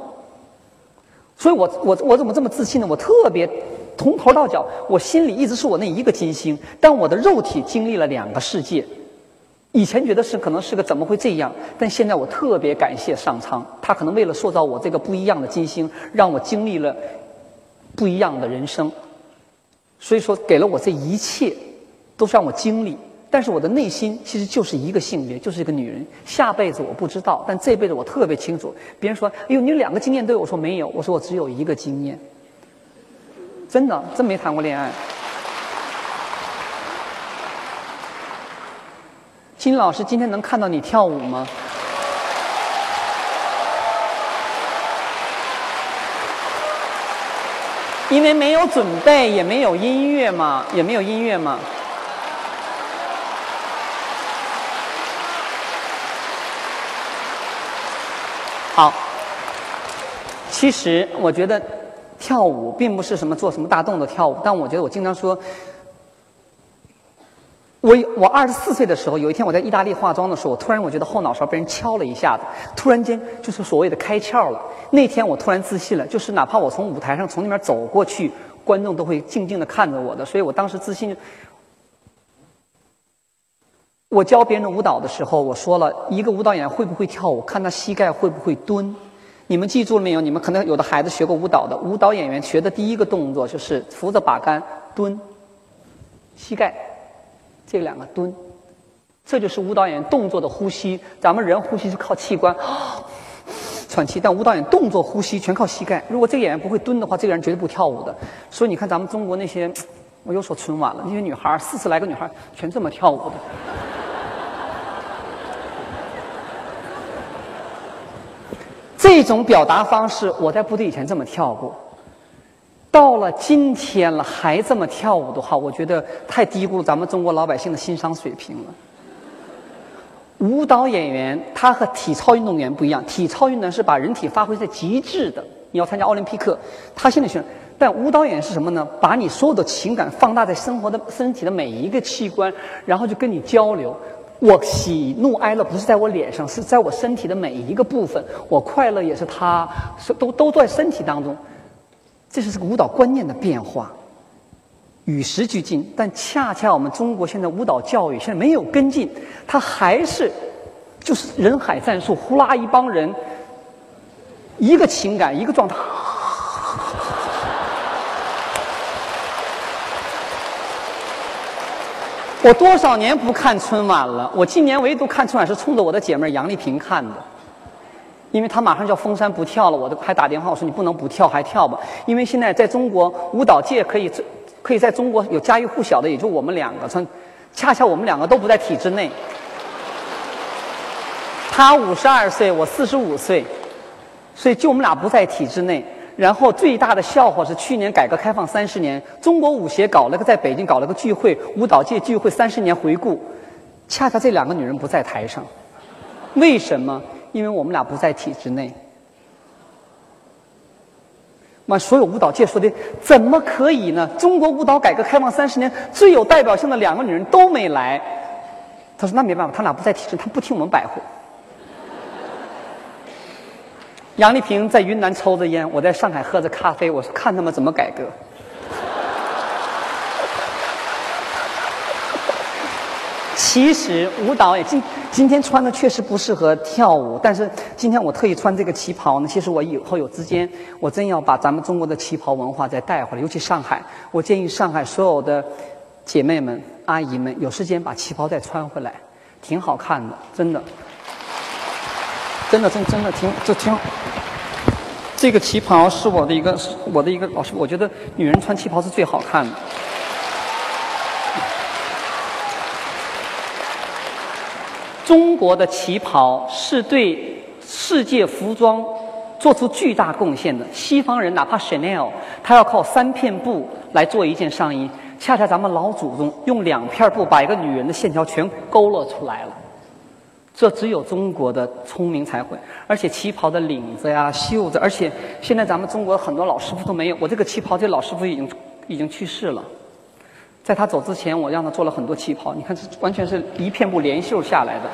所以我我我怎么这么自信呢？我特别从头到脚，我心里一直是我那一个金星，但我的肉体经历了两个世界。以前觉得是可能是个怎么会这样，但现在我特别感谢上苍，他可能为了塑造我这个不一样的金星，让我经历了不一样的人生，所以说给了我这一切，都是让我经历。但是我的内心其实就是一个性别，就是一个女人。下辈子我不知道，但这辈子我特别清楚。别人说：“哎呦，你两个经验都有。”我说没有，我说我只有一个经验。真的，真没谈过恋爱。金老师，今天能看到你跳舞吗？因为没有准备，也没有音乐嘛，也没有音乐嘛。好，其实我觉得跳舞并不是什么做什么大动作跳舞，但我觉得我经常说。我我二十四岁的时候，有一天我在意大利化妆的时候，我突然我觉得后脑勺被人敲了一下子，突然间就是所谓的开窍了。那天我突然自信了，就是哪怕我从舞台上从那边走过去，观众都会静静的看着我的。所以我当时自信。我教别人的舞蹈的时候，我说了一个舞蹈演员会不会跳舞，看他膝盖会不会蹲。你们记住了没有？你们可能有的孩子学过舞蹈的，舞蹈演员学的第一个动作就是扶着把杆蹲，膝盖。这两个蹲，这就是舞蹈演员动作的呼吸。咱们人呼吸是靠器官 喘气，但舞蹈演员动作呼吸全靠膝盖。如果这个演员不会蹲的话，这个人绝对不跳舞的。所以你看，咱们中国那些，我又说春晚了，那些女孩四十来个女孩全这么跳舞的。这种表达方式，我在部队以前这么跳过。到了今天了，还这么跳舞的话，我觉得太低估咱们中国老百姓的欣赏水平了。舞蹈演员他和体操运动员不一样，体操运动员是把人体发挥在极致的。你要参加奥林匹克，他心里想，但舞蹈演员是什么呢？把你所有的情感放大在生活的身体的每一个器官，然后就跟你交流。我喜怒哀乐不是在我脸上，是在我身体的每一个部分。我快乐也是他，是都都在身体当中。这是这个舞蹈观念的变化，与时俱进。但恰恰我们中国现在舞蹈教育现在没有跟进，它还是就是人海战术，呼啦一帮人，一个情感一个状态。我多少年不看春晚了？我今年唯独看春晚是冲着我的姐妹杨丽萍看的。因为她马上就要封山不跳了，我都还打电话我说你不能不跳还跳吧，因为现在在中国舞蹈界可以可以在中国有家喻户晓的也就我们两个，从恰恰我们两个都不在体制内。她五十二岁，我四十五岁，所以就我们俩不在体制内。然后最大的笑话是去年改革开放三十年，中国舞协搞了个在北京搞了个聚会，舞蹈界聚会三十年回顾，恰恰这两个女人不在台上，为什么？因为我们俩不在体制内，完所有舞蹈界说的怎么可以呢？中国舞蹈改革开放三十年最有代表性的两个女人都没来。他说那没办法，他俩不在体制，他不听我们摆活。杨丽萍在云南抽着烟，我在上海喝着咖啡，我说看他们怎么改革。其实舞蹈也今今天穿的确实不适合跳舞，但是今天我特意穿这个旗袍呢。其实我以后有时间，我真要把咱们中国的旗袍文化再带回来，尤其上海。我建议上海所有的姐妹们、阿姨们有时间把旗袍再穿回来，挺好看的，真的，真的真真的挺这挺。这个旗袍是我的一个我的一个老师，我觉得女人穿旗袍是最好看的。中国的旗袍是对世界服装做出巨大贡献的。西方人哪怕 Chanel，他要靠三片布来做一件上衣，恰恰咱们老祖宗用两片布把一个女人的线条全勾勒出来了。这只有中国的聪明才会。而且旗袍的领子呀、袖子，而且现在咱们中国很多老师傅都没有。我这个旗袍，这老师傅已经已经去世了。在他走之前，我让他做了很多旗袍。你看，这完全是一片布连袖下来的。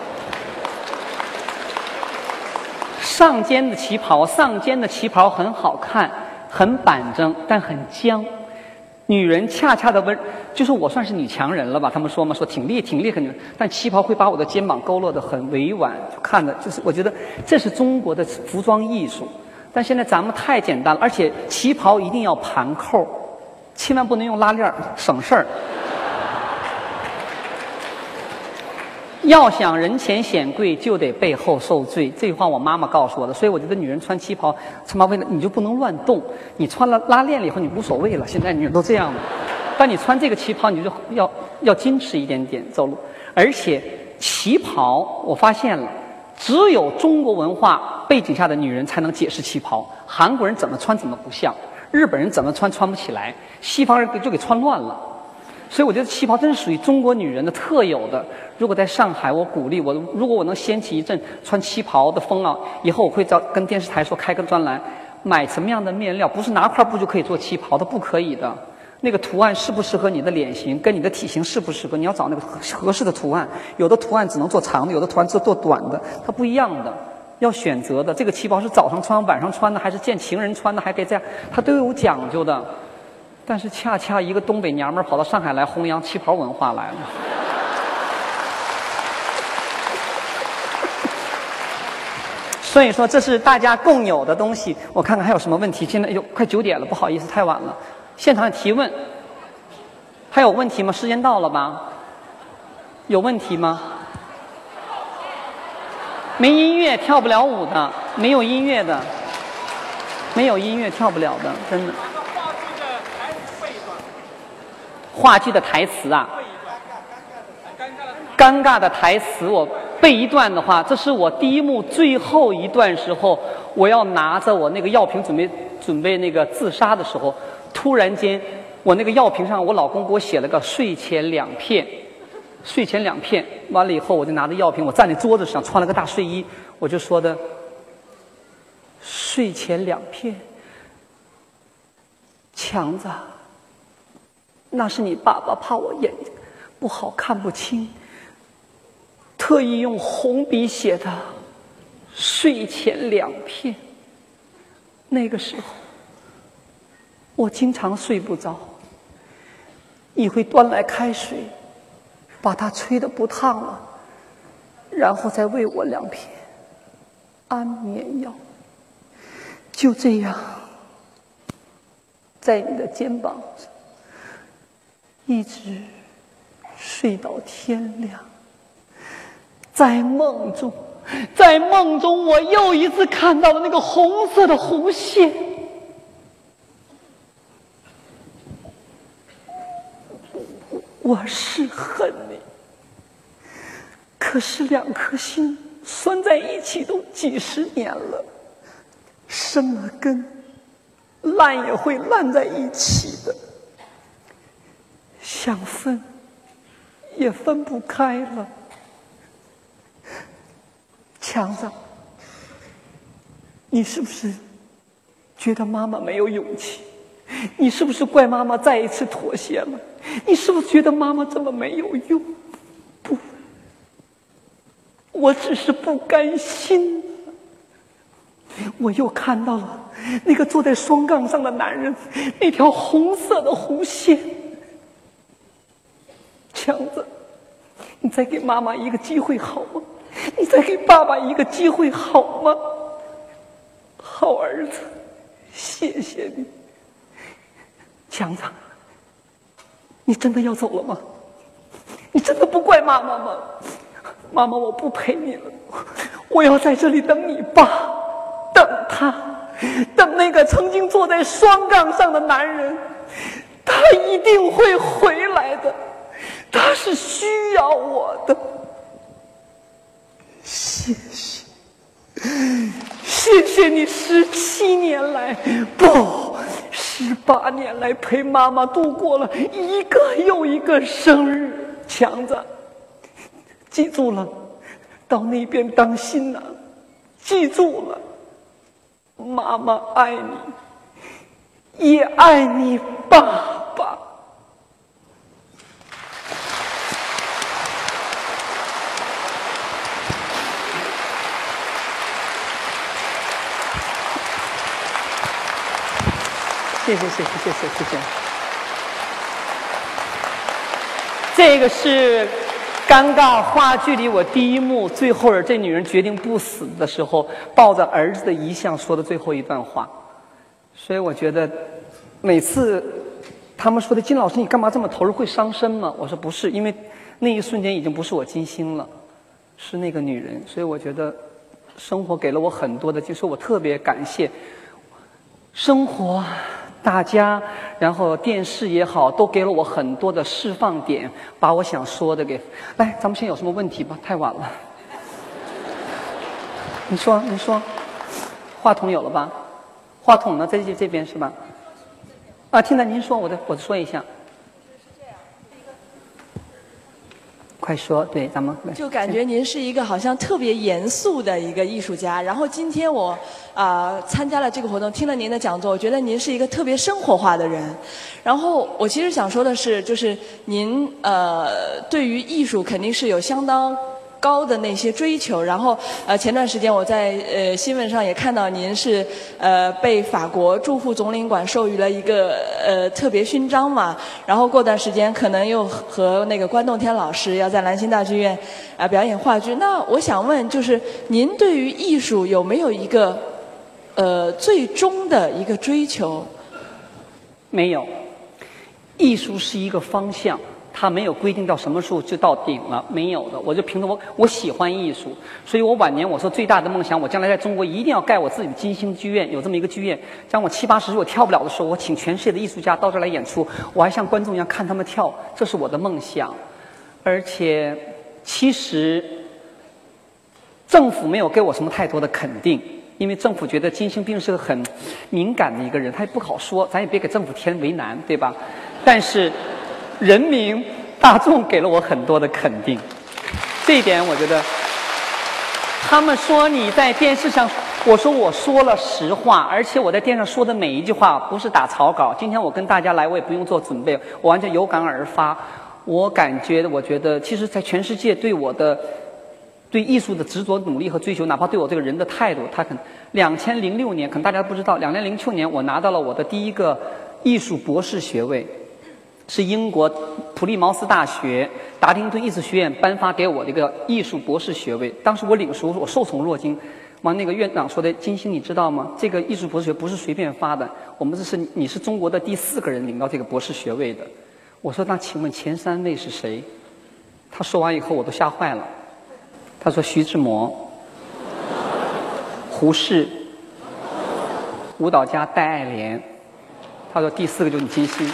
上肩的旗袍，上肩的旗袍很好看，很板正，但很僵。女人恰恰的温，就是我算是女强人了吧？他们说嘛，说挺厉挺厉害女，但旗袍会把我的肩膀勾勒的很委婉，看着就是我觉得这是中国的服装艺术。但现在咱们太简单了，而且旗袍一定要盘扣，千万不能用拉链省事儿。要想人前显贵，就得背后受罪。这句话我妈妈告诉我的，所以我觉得女人穿旗袍，他妈为了你就不能乱动。你穿了拉链了以后，你无所谓了。现在女人都这样了，但你穿这个旗袍，你就要要矜持一点点走路。而且旗袍，我发现了，只有中国文化背景下的女人才能解释旗袍。韩国人怎么穿怎么不像，日本人怎么穿穿不起来，西方人就给穿乱了。所以我觉得旗袍真是属于中国女人的特有的。如果在上海，我鼓励我，如果我能掀起一阵穿旗袍的风啊，以后我会找跟电视台说开个专栏，买什么样的面料，不是拿块布就可以做旗袍的，不可以的。那个图案适不适合你的脸型，跟你的体型适不适合，你要找那个合适的图案。有的图案只能做长的，有的图案只做短的，它不一样的，要选择的。这个旗袍是早上穿、晚上穿的，还是见情人穿的，还可以这样，它都有讲究的。但是恰恰一个东北娘们跑到上海来弘扬旗袍文化来了，所以说这是大家共有的东西。我看看还有什么问题？现在哟，快九点了，不好意思，太晚了。现场提问，还有问题吗？时间到了吧？有问题吗？没音乐跳不了舞的，没有音乐的，没有音乐跳不了的，真的。话剧的台词啊，尴尬的台词，我背一段的话，这是我第一幕最后一段时候，我要拿着我那个药瓶准备准备那个自杀的时候，突然间，我那个药瓶上我老公给我写了个睡前两片，睡前两片，完了以后我就拿着药瓶，我站在桌子上穿了个大睡衣，我就说的，睡前两片，强子。那是你爸爸怕我眼睛不好看不清，特意用红笔写的睡前两片。那个时候我经常睡不着，你会端来开水，把它吹得不烫了，然后再喂我两片安眠药。就这样，在你的肩膀上。一直睡到天亮，在梦中，在梦中，我又一次看到了那个红色的弧线。我是恨你，可是两颗心拴在一起都几十年了，生了根，烂也会烂在一起的。想分，也分不开了。强子，你是不是觉得妈妈没有勇气？你是不是怪妈妈再一次妥协了？你是不是觉得妈妈这么没有用？不，我只是不甘心。我又看到了那个坐在双杠上的男人，那条红色的弧线。强子，你再给妈妈一个机会好吗？你再给爸爸一个机会好吗？好儿子，谢谢你。强子，你真的要走了吗？你真的不怪妈妈吗？妈妈，我不陪你了，我要在这里等你爸，等他，等那个曾经坐在双杠上的男人，他一定会回来的。他是需要我的，谢谢，谢谢你十七年来，不，十八年来陪妈妈度过了一个又一个生日，强子，记住了，到那边当心呐，记住了，妈妈爱你，也爱你爸爸。谢谢谢谢谢谢谢谢。这个是尴尬话剧里我第一幕最后这女人决定不死的时候，抱着儿子的遗像说的最后一段话。所以我觉得，每次他们说的金老师你干嘛这么投入会伤身吗？我说不是，因为那一瞬间已经不是我金星了，是那个女人。所以我觉得，生活给了我很多的，就是我特别感谢生活。大家，然后电视也好，都给了我很多的释放点，把我想说的给来。咱们先有什么问题吧？太晚了。你说，你说，话筒有了吧？话筒呢，在这这边是吧？啊，听到您说，我再我再说一下。快说，对，咱们就感觉您是一个好像特别严肃的一个艺术家。然后今天我啊参加了这个活动，听了您的讲座，我觉得您是一个特别生活化的人。然后我其实想说的是，就是您呃对于艺术肯定是有相当。高的那些追求，然后呃，前段时间我在呃新闻上也看到您是呃被法国驻沪总领馆授予了一个呃特别勋章嘛，然后过段时间可能又和那个关栋天老师要在兰心大剧院啊表演话剧。那我想问，就是您对于艺术有没有一个呃最终的一个追求？没有，艺术是一个方向。他没有规定到什么时候就到顶了，没有的。我就凭着我我喜欢艺术，所以我晚年我说最大的梦想，我将来在中国一定要盖我自己的金星剧院，有这么一个剧院。当我七八十岁我跳不了的时候，我请全世界的艺术家到这儿来演出，我还像观众一样看他们跳，这是我的梦想。而且，其实政府没有给我什么太多的肯定，因为政府觉得金星毕竟是个很敏感的一个人，他也不好说，咱也别给政府添为难，对吧？但是。人民大众给了我很多的肯定，这一点我觉得，他们说你在电视上，我说我说了实话，而且我在电视上说的每一句话不是打草稿。今天我跟大家来，我也不用做准备，我完全有感而发。我感觉，我觉得，其实，在全世界对我的对艺术的执着努力和追求，哪怕对我这个人的态度，他可能两千零六年，可能大家不知道，两千零六年我拿到了我的第一个艺术博士学位。是英国普利茅斯大学达丁顿艺术学院颁发给我的一个艺术博士学位。当时我领书，我受宠若惊。完，那个院长说的：“金星，你知道吗？这个艺术博士学不是随便发的。我们这是你是中国的第四个人领到这个博士学位的。”我说：“那请问前三位是谁？”他说完以后，我都吓坏了。他说：“徐志摩、胡适、舞蹈家戴爱莲。”他说：“第四个就是你金星。”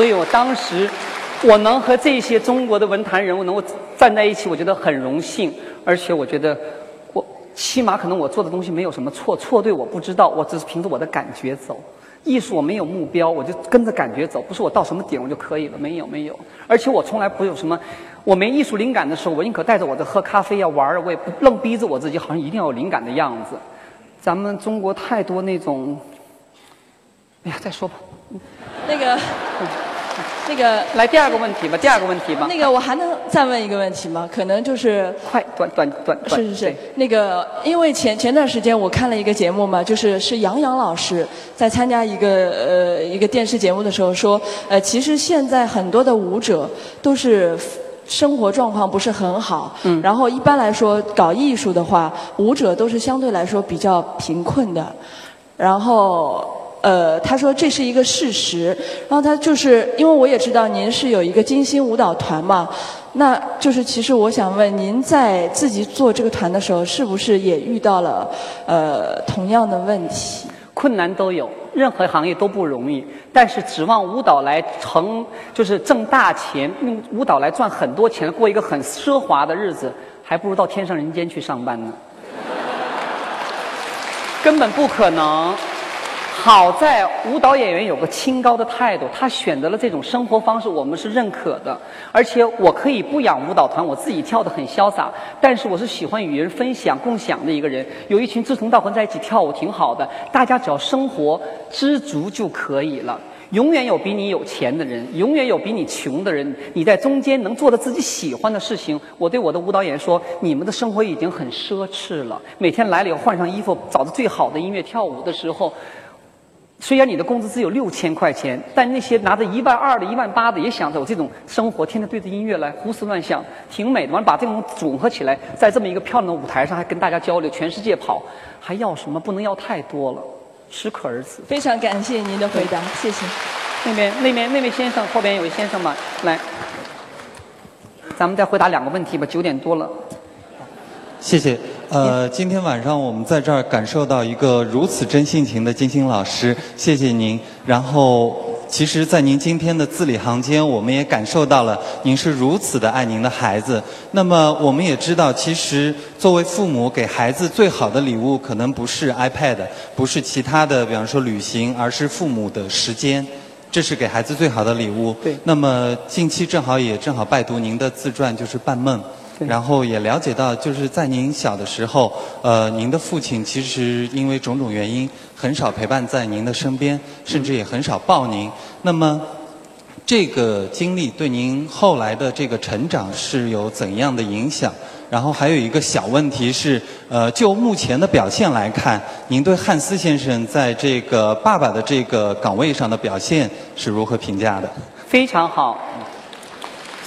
所以我当时，我能和这些中国的文坛人物能够站在一起，我觉得很荣幸。而且我觉得，我起码可能我做的东西没有什么错，错对我不知道，我只是凭着我的感觉走。艺术我没有目标，我就跟着感觉走，不是我到什么点我就可以了，没有没有。而且我从来不有什么，我没艺术灵感的时候，我宁可带着我的喝咖啡呀玩儿，我也不愣逼着我自己，好像一定要有灵感的样子。咱们中国太多那种，哎呀，再说吧。那个，那个，来第二个问题吧，第二个问题吧。那个，我还能再问一个问题吗？可能就是快短短短。是是是。那个，因为前前段时间我看了一个节目嘛，就是是杨洋老师在参加一个呃一个电视节目的时候说，呃，其实现在很多的舞者都是生活状况不是很好。嗯。然后一般来说，搞艺术的话，舞者都是相对来说比较贫困的。然后。呃，他说这是一个事实，然后他就是因为我也知道您是有一个金星舞蹈团嘛，那就是其实我想问您在自己做这个团的时候，是不是也遇到了呃同样的问题？困难都有，任何行业都不容易，但是指望舞蹈来成就是挣大钱，用舞蹈来赚很多钱，过一个很奢华的日子，还不如到天上人间去上班呢，根本不可能。好在舞蹈演员有个清高的态度，他选择了这种生活方式，我们是认可的。而且我可以不养舞蹈团，我自己跳得很潇洒。但是我是喜欢与人分享、共享的一个人。有一群志同道合在一起跳舞挺好的，大家只要生活知足就可以了。永远有比你有钱的人，永远有比你穷的人。你在中间能做的自己喜欢的事情。我对我的舞蹈演员说：你们的生活已经很奢侈了。每天来了以后换上衣服，找着最好的音乐跳舞的时候。虽然你的工资只有六千块钱，但那些拿着一万二的、一万八的，也想着有这种生活，天天对着音乐来胡思乱想，挺美的。完了，把这种组合起来，在这么一个漂亮的舞台上，还跟大家交流，全世界跑，还要什么？不能要太多了，适可而止。非常感谢您的回答，谢谢。那边、那边、那位先生，后边有位先生吧，来，咱们再回答两个问题吧，九点多了。谢谢。呃，今天晚上我们在这儿感受到一个如此真性情的金星老师，谢谢您。然后，其实，在您今天的字里行间，我们也感受到了您是如此的爱您的孩子。那么，我们也知道，其实作为父母给孩子最好的礼物，可能不是 iPad，不是其他的，比方说旅行，而是父母的时间，这是给孩子最好的礼物。对。那么，近期正好也正好拜读您的自传，就是《半梦》。然后也了解到，就是在您小的时候，呃，您的父亲其实因为种种原因，很少陪伴在您的身边，甚至也很少抱您。那么，这个经历对您后来的这个成长是有怎样的影响？然后还有一个小问题是，呃，就目前的表现来看，您对汉斯先生在这个爸爸的这个岗位上的表现是如何评价的？非常好。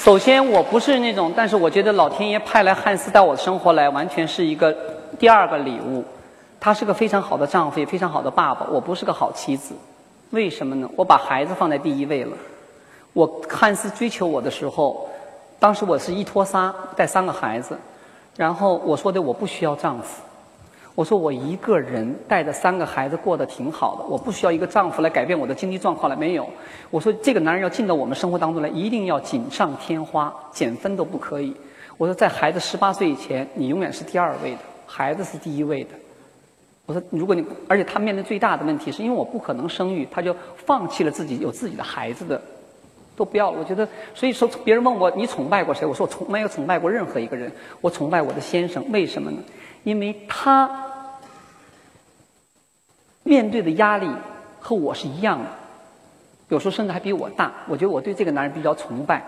首先，我不是那种，但是我觉得老天爷派来汉斯到我的生活来，完全是一个第二个礼物。他是个非常好的丈夫，也非常好的爸爸。我不是个好妻子，为什么呢？我把孩子放在第一位了。我汉斯追求我的时候，当时我是一拖仨带三个孩子，然后我说的我不需要丈夫。我说我一个人带着三个孩子过得挺好的，我不需要一个丈夫来改变我的经济状况了。没有，我说这个男人要进到我们生活当中来，一定要锦上添花，减分都不可以。我说在孩子十八岁以前，你永远是第二位的，孩子是第一位的。我说如果你，而且他面临最大的问题是因为我不可能生育，他就放弃了自己有自己的孩子的，都不要了。我觉得，所以说别人问我你崇拜过谁？我说我从没有崇拜过任何一个人，我崇拜我的先生。为什么呢？因为他面对的压力和我是一样的，有时候甚至还比我大。我觉得我对这个男人比较崇拜。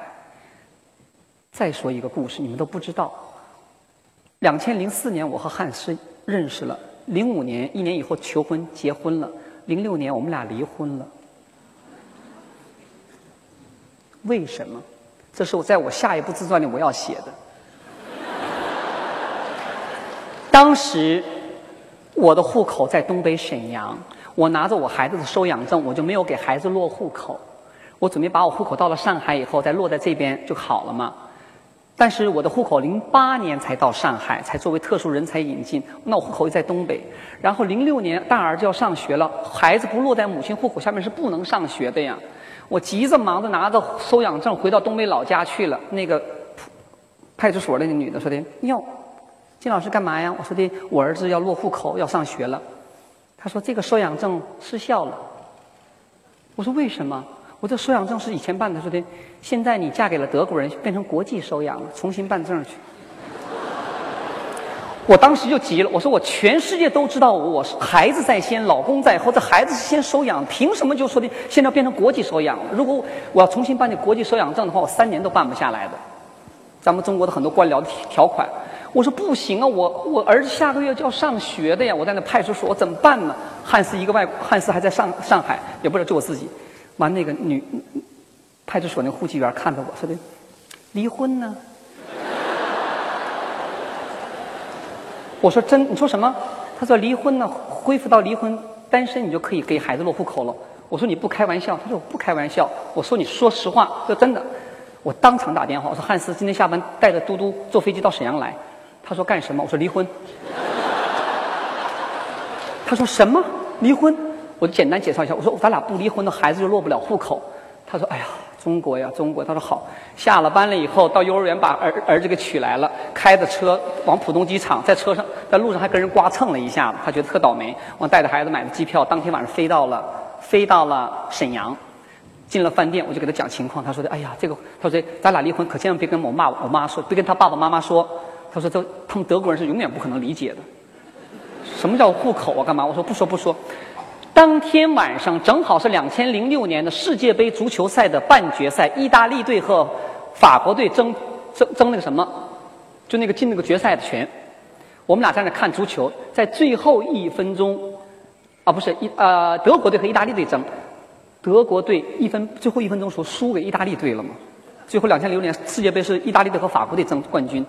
再说一个故事，你们都不知道。两千零四年，我和汉斯认识了；零五年，一年以后求婚结婚了；零六年，我们俩离婚了。为什么？这是我在我下一部自传里我要写的。当时我的户口在东北沈阳，我拿着我孩子的收养证，我就没有给孩子落户口。我准备把我户口到了上海以后再落在这边就好了嘛。但是我的户口零八年才到上海，才作为特殊人才引进。那我户口又在东北，然后零六年大儿子要上学了，孩子不落在母亲户口下面是不能上学的呀。我急着忙着拿着收养证回到东北老家去了。那个派出所的那个女的说的哟。金老师干嘛呀？我说的，我儿子要落户口，要上学了。他说这个收养证失效了。我说为什么？我这收养证是以前办的。说的，现在你嫁给了德国人，变成国际收养了，重新办证去。我当时就急了，我说我全世界都知道我是孩子在先，老公在后，这孩子是先收养，凭什么就说的现在变成国际收养了？如果我要重新办这国际收养证的话，我三年都办不下来的。咱们中国的很多官僚的条款。我说不行啊，我我儿子下个月就要上学的呀，我在那派出所，我怎么办呢？汉斯一个外，汉斯还在上上海，也不知道就我自己。完，那个女派出所那个户籍员看着我说的，离婚呢？我说真，你说什么？他说离婚呢，恢复到离婚单身，你就可以给孩子落户口了。我说你不开玩笑，他说我不开玩笑。我说你说实话，说真的。我当场打电话，我说汉斯今天下班带着嘟嘟坐飞机到沈阳来。他说干什么？我说离婚。他说什么离婚？我简单介绍一下。我说咱俩不离婚，的孩子就落不了户口。他说哎呀，中国呀，中国。他说好。下了班了以后，到幼儿园把儿儿子给取来了，开着车往浦东机场，在车上，在路上还跟人刮蹭了一下，他觉得特倒霉。我带着孩子买的机票，当天晚上飞到了，飞到了沈阳。进了饭店，我就给他讲情况。他说的：“哎呀，这个，他说咱俩离婚，可千万别跟我妈我妈说，别跟他爸爸妈妈说。”他说：“这他们德国人是永远不可能理解的。什么叫户口啊？干嘛？”我说：“不说不说。”当天晚上正好是两千零六年的世界杯足球赛的半决赛，意大利队和法国队争争争那个什么，就那个进那个决赛的权。我们俩在那看足球，在最后一分钟，啊不是一呃德国队和意大利队争，德国队一分最后一分钟时候输给意大利队了嘛？最后两千零六年世界杯是意大利队和法国队争冠军。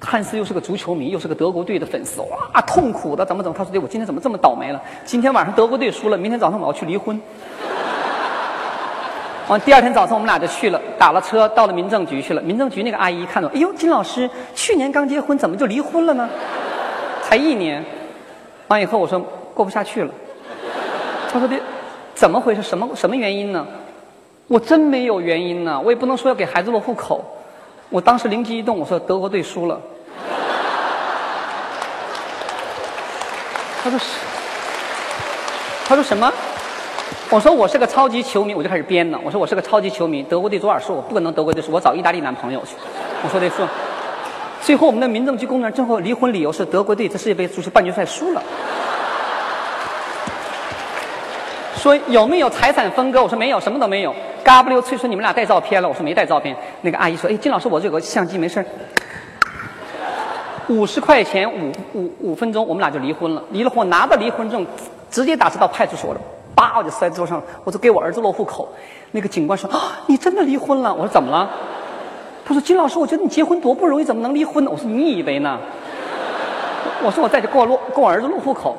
汉斯又是个足球迷，又是个德国队的粉丝，哇，痛苦的怎么怎么？他说：“我今天怎么这么倒霉了？今天晚上德国队输了，明天早上我要去离婚。”完，第二天早上我们俩就去了，打了车到了民政局去了。民政局那个阿姨看到，哎呦，金老师去年刚结婚，怎么就离婚了呢？才一年。完以后我说过不下去了。他说的怎么回事？什么什么原因呢？我真没有原因呢，我也不能说要给孩子落户口。我当时灵机一动，我说德国队输了。他说是，他说什么？我说我是个超级球迷，我就开始编了。我说我是个超级球迷，德国队昨晚输，我不可能德国队输，我找意大利男朋友去。我说的说，最后我们的民政局工作人最后离婚理由是德国队在世界杯足球半决赛输了。说有没有财产分割？我说没有，什么都没有。嘎不溜脆说你们俩带照片了？我说没带照片。那个阿姨说：“哎，金老师，我这有个相机，没事五十块钱，五五五分钟，我们俩就离婚了。离了婚，拿到离婚证，直接打车到派出所了。叭，我就摔桌上，我说给我儿子落户口。那个警官说：“啊，你真的离婚了？”我说：“怎么了？”他说：“金老师，我觉得你结婚多不容易，怎么能离婚呢？”我说：“你以为呢？”我说：“我在这给我落，给我儿子落户口，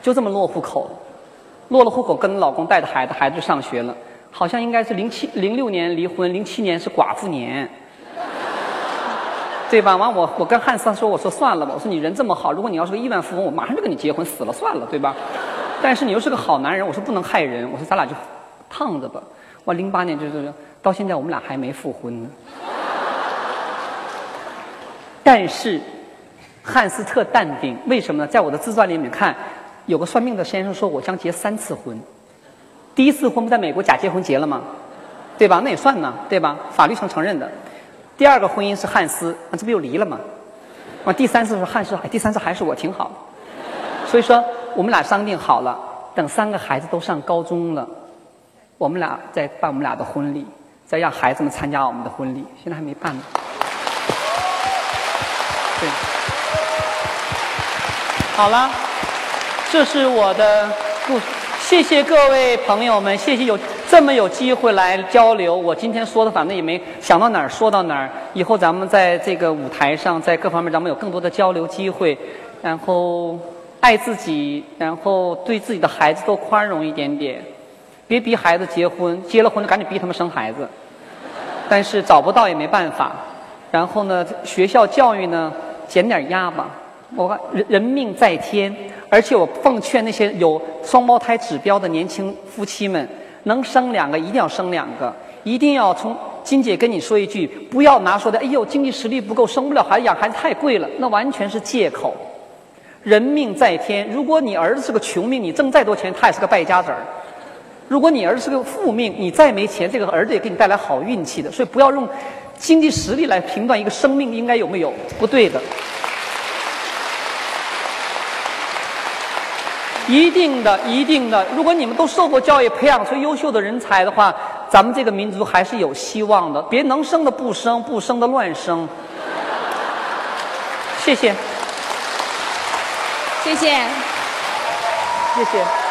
就这么落户口。”落了户口，跟老公带着孩子，孩子上学了。好像应该是零七零六年离婚，零七年是寡妇年，对吧？完我我跟汉斯说，我说算了吧，我说你人这么好，如果你要是个亿万富翁，我马上就跟你结婚，死了算了，对吧？但是你又是个好男人，我说不能害人，我说咱俩就烫着吧。我零八年就是到现在我们俩还没复婚呢。但是汉斯特淡定，为什么呢？在我的自传里面看。有个算命的先生说，我将结三次婚。第一次婚不在美国假结婚结了吗？对吧？那也算呢，对吧？法律上承认的。第二个婚姻是汉斯，那这不又离了吗？啊，第三次是汉斯，第三次还是我挺好。所以说，我们俩商定好了，等三个孩子都上高中了，我们俩再办我们俩的婚礼，再让孩子们参加我们的婚礼。现在还没办呢。对，好了。这是我的故，谢谢各位朋友们，谢谢有这么有机会来交流。我今天说的反正也没想到哪儿说到哪儿，以后咱们在这个舞台上，在各方面咱们有更多的交流机会，然后爱自己，然后对自己的孩子多宽容一点点，别逼孩子结婚，结了婚就赶紧逼他们生孩子，但是找不到也没办法。然后呢，学校教育呢，减点压吧。我人人命在天，而且我奉劝那些有双胞胎指标的年轻夫妻们，能生两个一定要生两个，一定要从金姐跟你说一句，不要拿说的，哎呦，经济实力不够，生不了孩子，养孩子太贵了，那完全是借口。人命在天，如果你儿子是个穷命，你挣再多钱，他也是个败家子儿；如果你儿子是个富命，你再没钱，这个儿子也给你带来好运气的。所以不要用经济实力来评断一个生命应该有没有，不对的。一定的，一定的。如果你们都受过教育，培养出优秀的人才的话，咱们这个民族还是有希望的。别能生的不生，不生的乱生。谢谢，谢谢，谢谢。